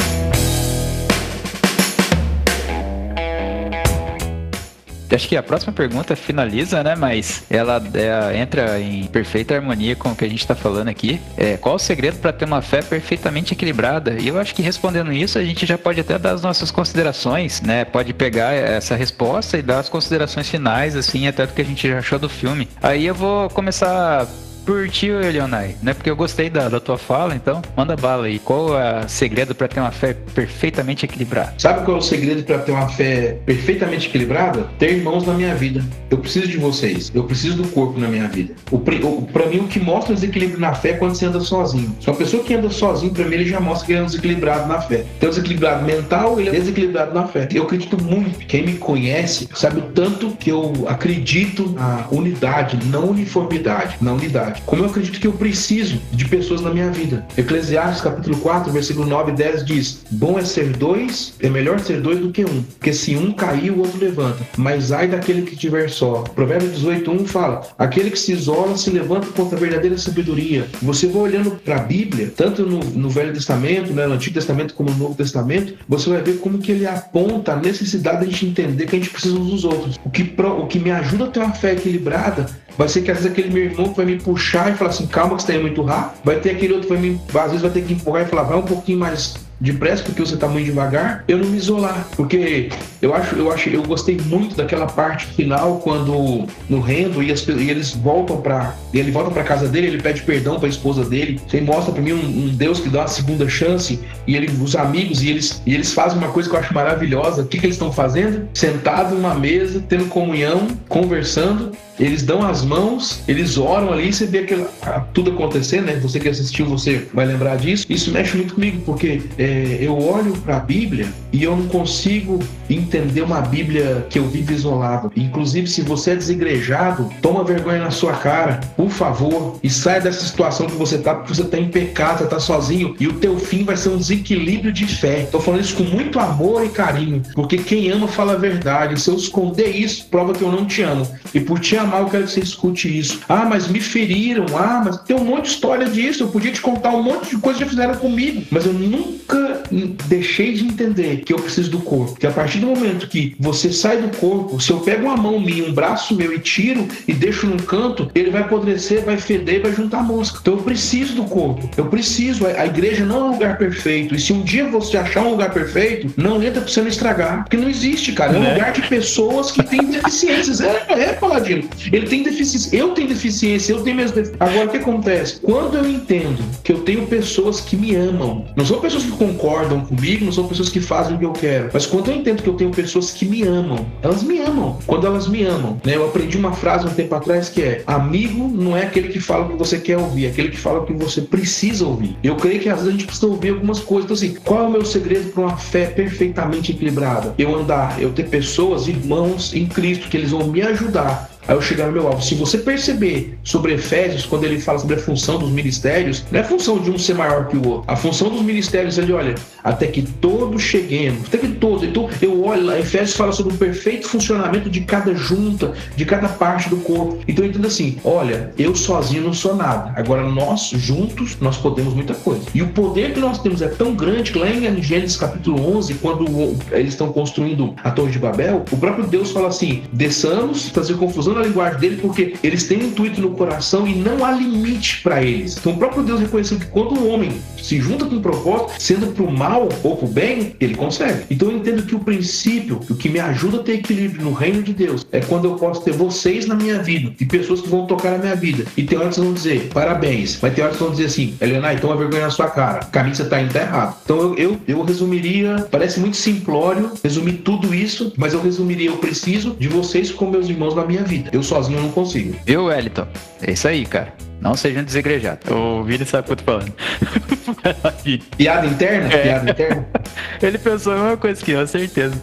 Acho que a próxima pergunta finaliza, né? Mas ela é, entra em perfeita harmonia com o que a gente está falando aqui. É, qual o segredo para ter uma fé perfeitamente equilibrada? E eu acho que respondendo isso, a gente já pode até dar as nossas considerações, né? Pode pegar essa resposta e dar as considerações finais, assim, até do que a gente já achou do filme. Aí eu vou começar por ti, Leonai, né? Porque eu gostei da, da tua fala, então manda bala aí. Qual é o segredo para ter uma fé perfeitamente equilibrada? Sabe qual é o segredo para ter uma fé perfeitamente equilibrada? Ter irmãos na minha vida. Eu preciso de vocês. Eu preciso do corpo na minha vida. O, para mim, o que mostra desequilíbrio na fé é quando você anda sozinho. Se uma pessoa que anda sozinho, para mim, ele já mostra que ele é um desequilibrado na fé. Tem um desequilibrado mental, ele é desequilibrado na fé. Eu acredito muito. Quem me conhece sabe o tanto que eu acredito na unidade, não uniformidade, na unidade como eu acredito que eu preciso de pessoas na minha vida. Eclesiastes capítulo 4, versículo 9 e 10 diz: Bom é ser dois, é melhor ser dois do que um, porque se um cair, o outro levanta. Mas ai daquele que estiver só. Provérbios 18, 1 fala: Aquele que se isola se levanta contra a verdadeira sabedoria. Você vai olhando para a Bíblia, tanto no, no, Velho Testamento, né, no Antigo Testamento como no Novo Testamento, você vai ver como que ele aponta a necessidade de a gente entender que a gente precisa uns dos outros. O que, pro, o que me ajuda a ter uma fé equilibrada Vai ser que às vezes aquele meu irmão vai me puxar e falar assim, calma que você tá indo muito rápido. Vai ter aquele outro que vai me, às vezes vai ter que empurrar e falar, vai um pouquinho mais depressa porque você está muito devagar, eu não me isolar, porque eu acho, eu acho, eu gostei muito daquela parte final quando no rendo e, as, e eles voltam para, ele volta para casa dele, ele pede perdão para a esposa dele, você mostra para mim um, um, Deus que dá uma segunda chance e ele, os amigos e eles, e eles fazem uma coisa que eu acho maravilhosa. O que, que eles estão fazendo? Sentado numa mesa, tendo comunhão, conversando eles dão as mãos, eles oram ali, você vê aquilo, tudo acontecendo, né? Você que assistiu, você vai lembrar disso. Isso mexe muito comigo, porque é, eu olho para a Bíblia e eu não consigo entender uma Bíblia que eu vivo isolado. Inclusive, se você é desigrejado, toma vergonha na sua cara, por favor, e saia dessa situação que você tá, porque você tá em pecado, você tá sozinho, e o teu fim vai ser um desequilíbrio de fé. Tô falando isso com muito amor e carinho, porque quem ama fala a verdade. Se eu esconder isso, prova que eu não te amo. E por te amar, mal, eu quero que você escute isso. Ah, mas me feriram. Ah, mas tem um monte de história disso. Eu podia te contar um monte de coisas que já fizeram comigo. Mas eu nunca deixei de entender que eu preciso do corpo. Que a partir do momento que você sai do corpo, se eu pego uma mão minha, um braço meu e tiro e deixo num canto, ele vai apodrecer, vai feder e vai juntar mosca. Então eu preciso do corpo. Eu preciso. A igreja não é um lugar perfeito. E se um dia você achar um lugar perfeito, não entra pra você não estragar. Porque não existe, cara. É um né? lugar de pessoas que têm deficiências. É, é, Paladino. Ele tem deficiência, eu tenho deficiência, eu tenho minhas deficiências. Agora, o que acontece? Quando eu entendo que eu tenho pessoas que me amam, não são pessoas que concordam comigo, não são pessoas que fazem o que eu quero, mas quando eu entendo que eu tenho pessoas que me amam, elas me amam. Quando elas me amam, né? Eu aprendi uma frase um tempo atrás que é: amigo não é aquele que fala o que você quer ouvir, é aquele que fala o que você precisa ouvir. Eu creio que às vezes a gente precisa ouvir algumas coisas. Então, assim, qual é o meu segredo para uma fé perfeitamente equilibrada? Eu andar, eu ter pessoas, irmãos em Cristo, que eles vão me ajudar Aí eu chegar no meu alvo. Se você perceber sobre Efésios, quando ele fala sobre a função dos ministérios, não é função de um ser maior que o outro. A função dos ministérios, ele olha, até que todos cheguemos, até que todos. Então, eu olho lá, Efésios fala sobre o perfeito funcionamento de cada junta, de cada parte do corpo. Então, eu entendo assim: olha, eu sozinho não sou nada. Agora, nós juntos, nós podemos muita coisa. E o poder que nós temos é tão grande que lá em Gênesis capítulo 11, quando eles estão construindo a Torre de Babel, o próprio Deus fala assim: desçamos, fazer confusão na linguagem dele, porque eles têm um intuito no coração e não há limite para eles. Então, o próprio Deus reconheceu que quando um homem se junta com um propósito, sendo para o mal ou para o bem, ele consegue. Então, eu entendo que o princípio, o que me ajuda a ter equilíbrio no reino de Deus, é quando eu posso ter vocês na minha vida e pessoas que vão tocar na minha vida. E tem horas que vão dizer parabéns, mas tem horas que vão dizer assim, Helena, então a vergonha na sua cara, o caminho que você está indo tá errado. Então eu, eu, eu resumiria, parece muito simplório resumir tudo isso, mas eu resumiria, eu preciso de vocês como meus irmãos na minha vida. Eu sozinho não consigo. Viu, Wellington? É isso aí, cara. Não seja um desigrejados. O Vini sabe o que eu tô falando. [laughs] Piada interna? É. Piada interna? [laughs] Ele pensou a mesma coisa que eu, certeza.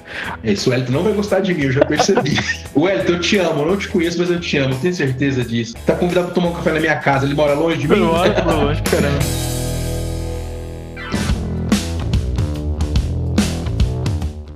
Esse Wellington não vai gostar de mim, eu já percebi. [laughs] Wellington, eu te amo, eu não te conheço, mas eu te amo, tenho certeza disso. Tá convidado pra tomar um café na minha casa, ele mora longe de mim? Lógico, lógico, caramba.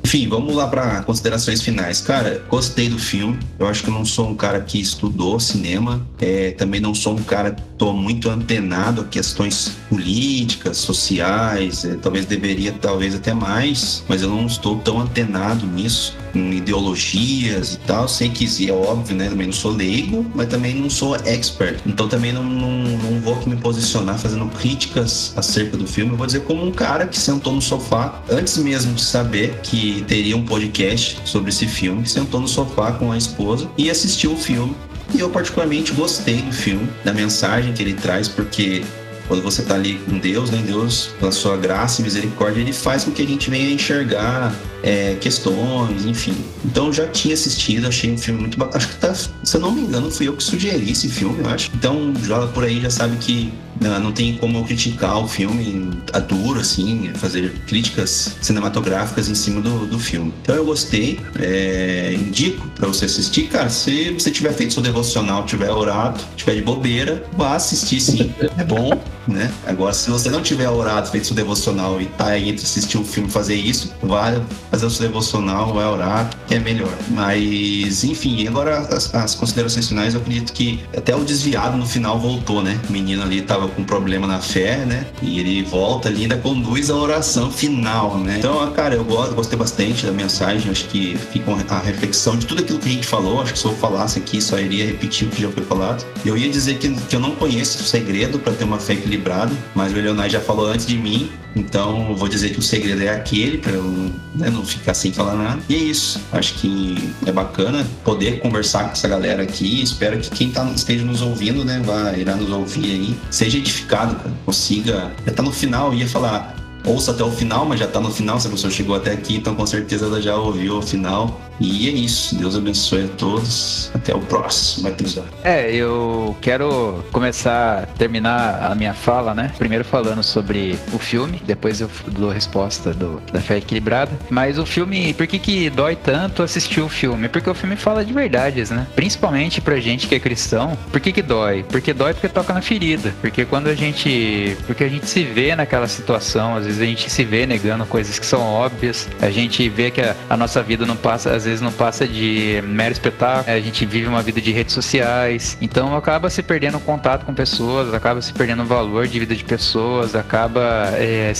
Enfim, vamos lá para considerações finais. Cara, gostei do filme. Eu acho que eu não sou um cara que estudou cinema. É, também não sou um cara que tô muito antenado a questões políticas, sociais. É, talvez deveria, talvez até mais, mas eu não estou tão antenado nisso com ideologias e tal. Sei que é óbvio, né? Também não sou leigo, mas também não sou expert. Então também não, não, não vou me posicionar fazendo críticas acerca do filme. Eu vou dizer como um cara que sentou no sofá antes mesmo de saber que teria um podcast sobre esse filme, sentou no sofá com a esposa e assistiu o filme. E eu particularmente gostei do filme, da mensagem que ele traz, porque quando você está ali com Deus, né? Deus, pela sua graça e misericórdia, ele faz com que a gente venha enxergar é, questões, enfim. Então já tinha assistido, achei um filme muito bacana. Acho que tá, se eu não me engano, fui eu que sugeri esse filme, eu acho. Então, joga por aí, já sabe que não, não tem como eu criticar o filme a duro, assim, fazer críticas cinematográficas em cima do, do filme. Então eu gostei, é, indico para você assistir, cara. Se você tiver feito seu devocional, tiver orado, tiver de bobeira, vá assistir sim. É bom, né? Agora, se você não tiver orado, feito seu devocional e tá aí entre assistir um filme fazer isso, vá fazer o seu devocional, vai orar, que é melhor. Mas, enfim, agora as, as considerações finais, eu acredito que até o desviado no final voltou, né? O menino ali tava com problema na fé, né? E ele volta ali ainda conduz a oração final, né? Então, cara, eu gosto, gostei bastante da mensagem, acho que fica a reflexão de tudo aquilo que a gente falou. Acho que se eu falasse aqui, só iria repetir o que já foi falado. Eu ia dizer que, que eu não conheço o segredo para ter uma fé equilibrada, mas o Leonardo já falou antes de mim, então eu vou dizer que o segredo é aquele, para eu né, não ficar sem falar nada. E é isso. Acho que é bacana poder conversar com essa galera aqui. Espero que quem tá, esteja nos ouvindo, né, vá, irá nos ouvir aí, seja edificado, cara. Consiga. Já tá no final, ia falar, ouça até o final, mas já tá no final, se a pessoa chegou até aqui, então com certeza ela já ouviu o final. E é isso. Deus abençoe a todos. Até o próximo episódio. É, eu quero começar, terminar a minha fala, né? Primeiro falando sobre o filme, depois eu dou resposta do, da fé equilibrada. Mas o filme, por que que dói tanto assistir o filme? Porque o filme fala de verdades, né? Principalmente pra gente que é cristão. Por que que dói? Porque dói porque toca na ferida. Porque quando a gente, porque a gente se vê naquela situação, às vezes a gente se vê negando coisas que são óbvias. A gente vê que a, a nossa vida não passa, às vezes não passa de mero espetáculo, a gente vive uma vida de redes sociais, então acaba se perdendo contato com pessoas, acaba se perdendo o valor de vida de pessoas, acaba é,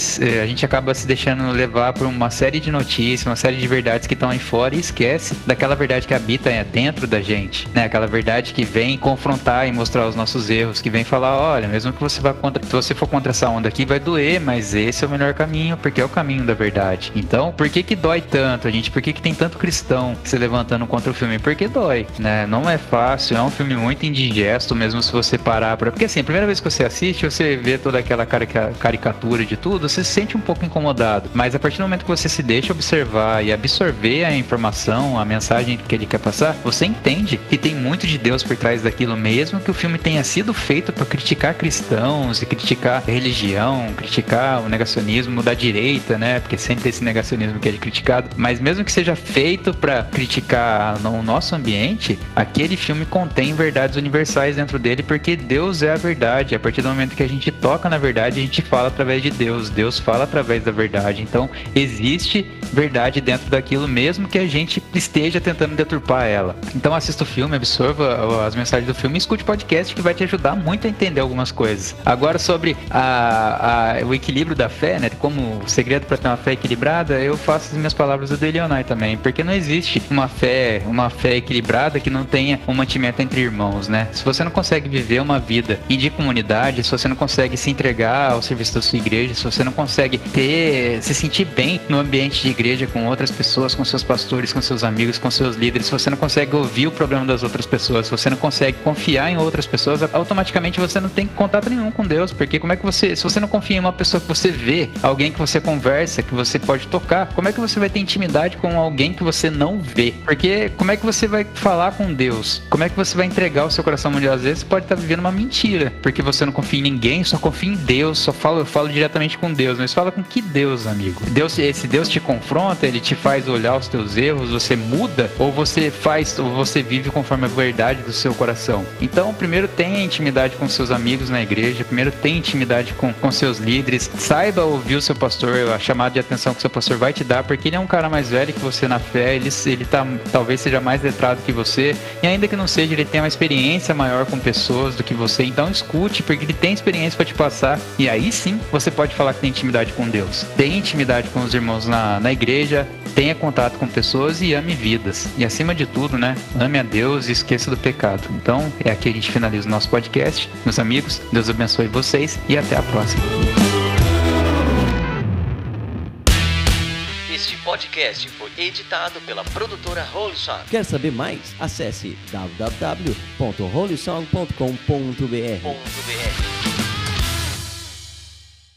a gente acaba se deixando levar por uma série de notícias, uma série de verdades que estão aí fora e esquece daquela verdade que habita dentro da gente, né? Aquela verdade que vem confrontar e mostrar os nossos erros, que vem falar, olha, mesmo que você vá contra, se você for contra essa onda aqui, vai doer, mas esse é o melhor caminho, porque é o caminho da verdade. Então, por que que dói tanto, gente? Por que que tem tanto cristão se levantando contra o filme, porque dói, né? Não é fácil, é um filme muito indigesto, mesmo se você parar pra. Porque assim, a primeira vez que você assiste, você vê toda aquela caricatura de tudo, você se sente um pouco incomodado. Mas a partir do momento que você se deixa observar e absorver a informação, a mensagem que ele quer passar, você entende que tem muito de Deus por trás daquilo, mesmo que o filme tenha sido feito para criticar cristãos e criticar religião, criticar o negacionismo negacionismo da direita, né? Porque sempre tem esse negacionismo que é criticado. Mas mesmo que seja feito para criticar o nosso ambiente, aquele filme contém verdades universais dentro dele, porque Deus é a verdade. A partir do momento que a gente toca na verdade, a gente fala através de Deus. Deus fala através da verdade. Então, existe verdade dentro daquilo, mesmo que a gente esteja tentando deturpar ela. Então, assista o filme, absorva as mensagens do filme escute o podcast que vai te ajudar muito a entender algumas coisas. Agora, sobre a, a, o equilíbrio da fé, né? Como o segredo para ter uma fé equilibrada, eu faço as minhas palavras do Delionai também, porque não existe uma fé, uma fé equilibrada que não tenha um mantimento entre irmãos, né? Se você não consegue viver uma vida de comunidade, se você não consegue se entregar ao serviço da sua igreja, se você não consegue ter, se sentir bem no ambiente de igreja com outras pessoas, com seus pastores, com seus amigos, com seus líderes, se você não consegue ouvir o problema das outras pessoas, se você não consegue confiar em outras pessoas, automaticamente você não tem contato nenhum com Deus, porque como é que você, se você não confia em uma pessoa que você vê, alguém que você conversa, que você pode tocar, como é que você vai ter intimidade com alguém que você não vê? Porque como é que você vai falar com Deus? Como é que você vai entregar o seu coração mundial? Às vezes você pode estar vivendo uma mentira, porque você não confia em ninguém, só confia em Deus, só falo, eu falo diretamente com Deus, mas fala com que Deus, amigo? Deus, esse Deus te confronta, ele te faz olhar os teus erros, você muda ou você faz ou você vive conforme a verdade do seu coração. Então, primeiro tenha intimidade com seus amigos na igreja, primeiro tenha intimidade com, com seus líderes, saiba ouvir o seu pastor, a chamada de atenção que o seu pastor vai te dar, porque ele é um cara mais velho que você na fé, ele, ele tá, talvez seja mais letrado que você, e ainda que não seja, ele tem uma experiência maior com pessoas do que você, então escute, porque ele tem experiência para te passar, e aí sim você pode falar que tem intimidade com Deus. Tenha intimidade com os irmãos na, na igreja, tenha contato com pessoas e ame vidas. E acima de tudo, né? Ame a Deus e esqueça do pecado. Então, é aqui a gente finaliza o nosso podcast. Meus amigos, Deus abençoe vocês e até a próxima. Podcast foi editado pela produtora Holy Song. Quer saber mais? Acesse www.holysong.com.br.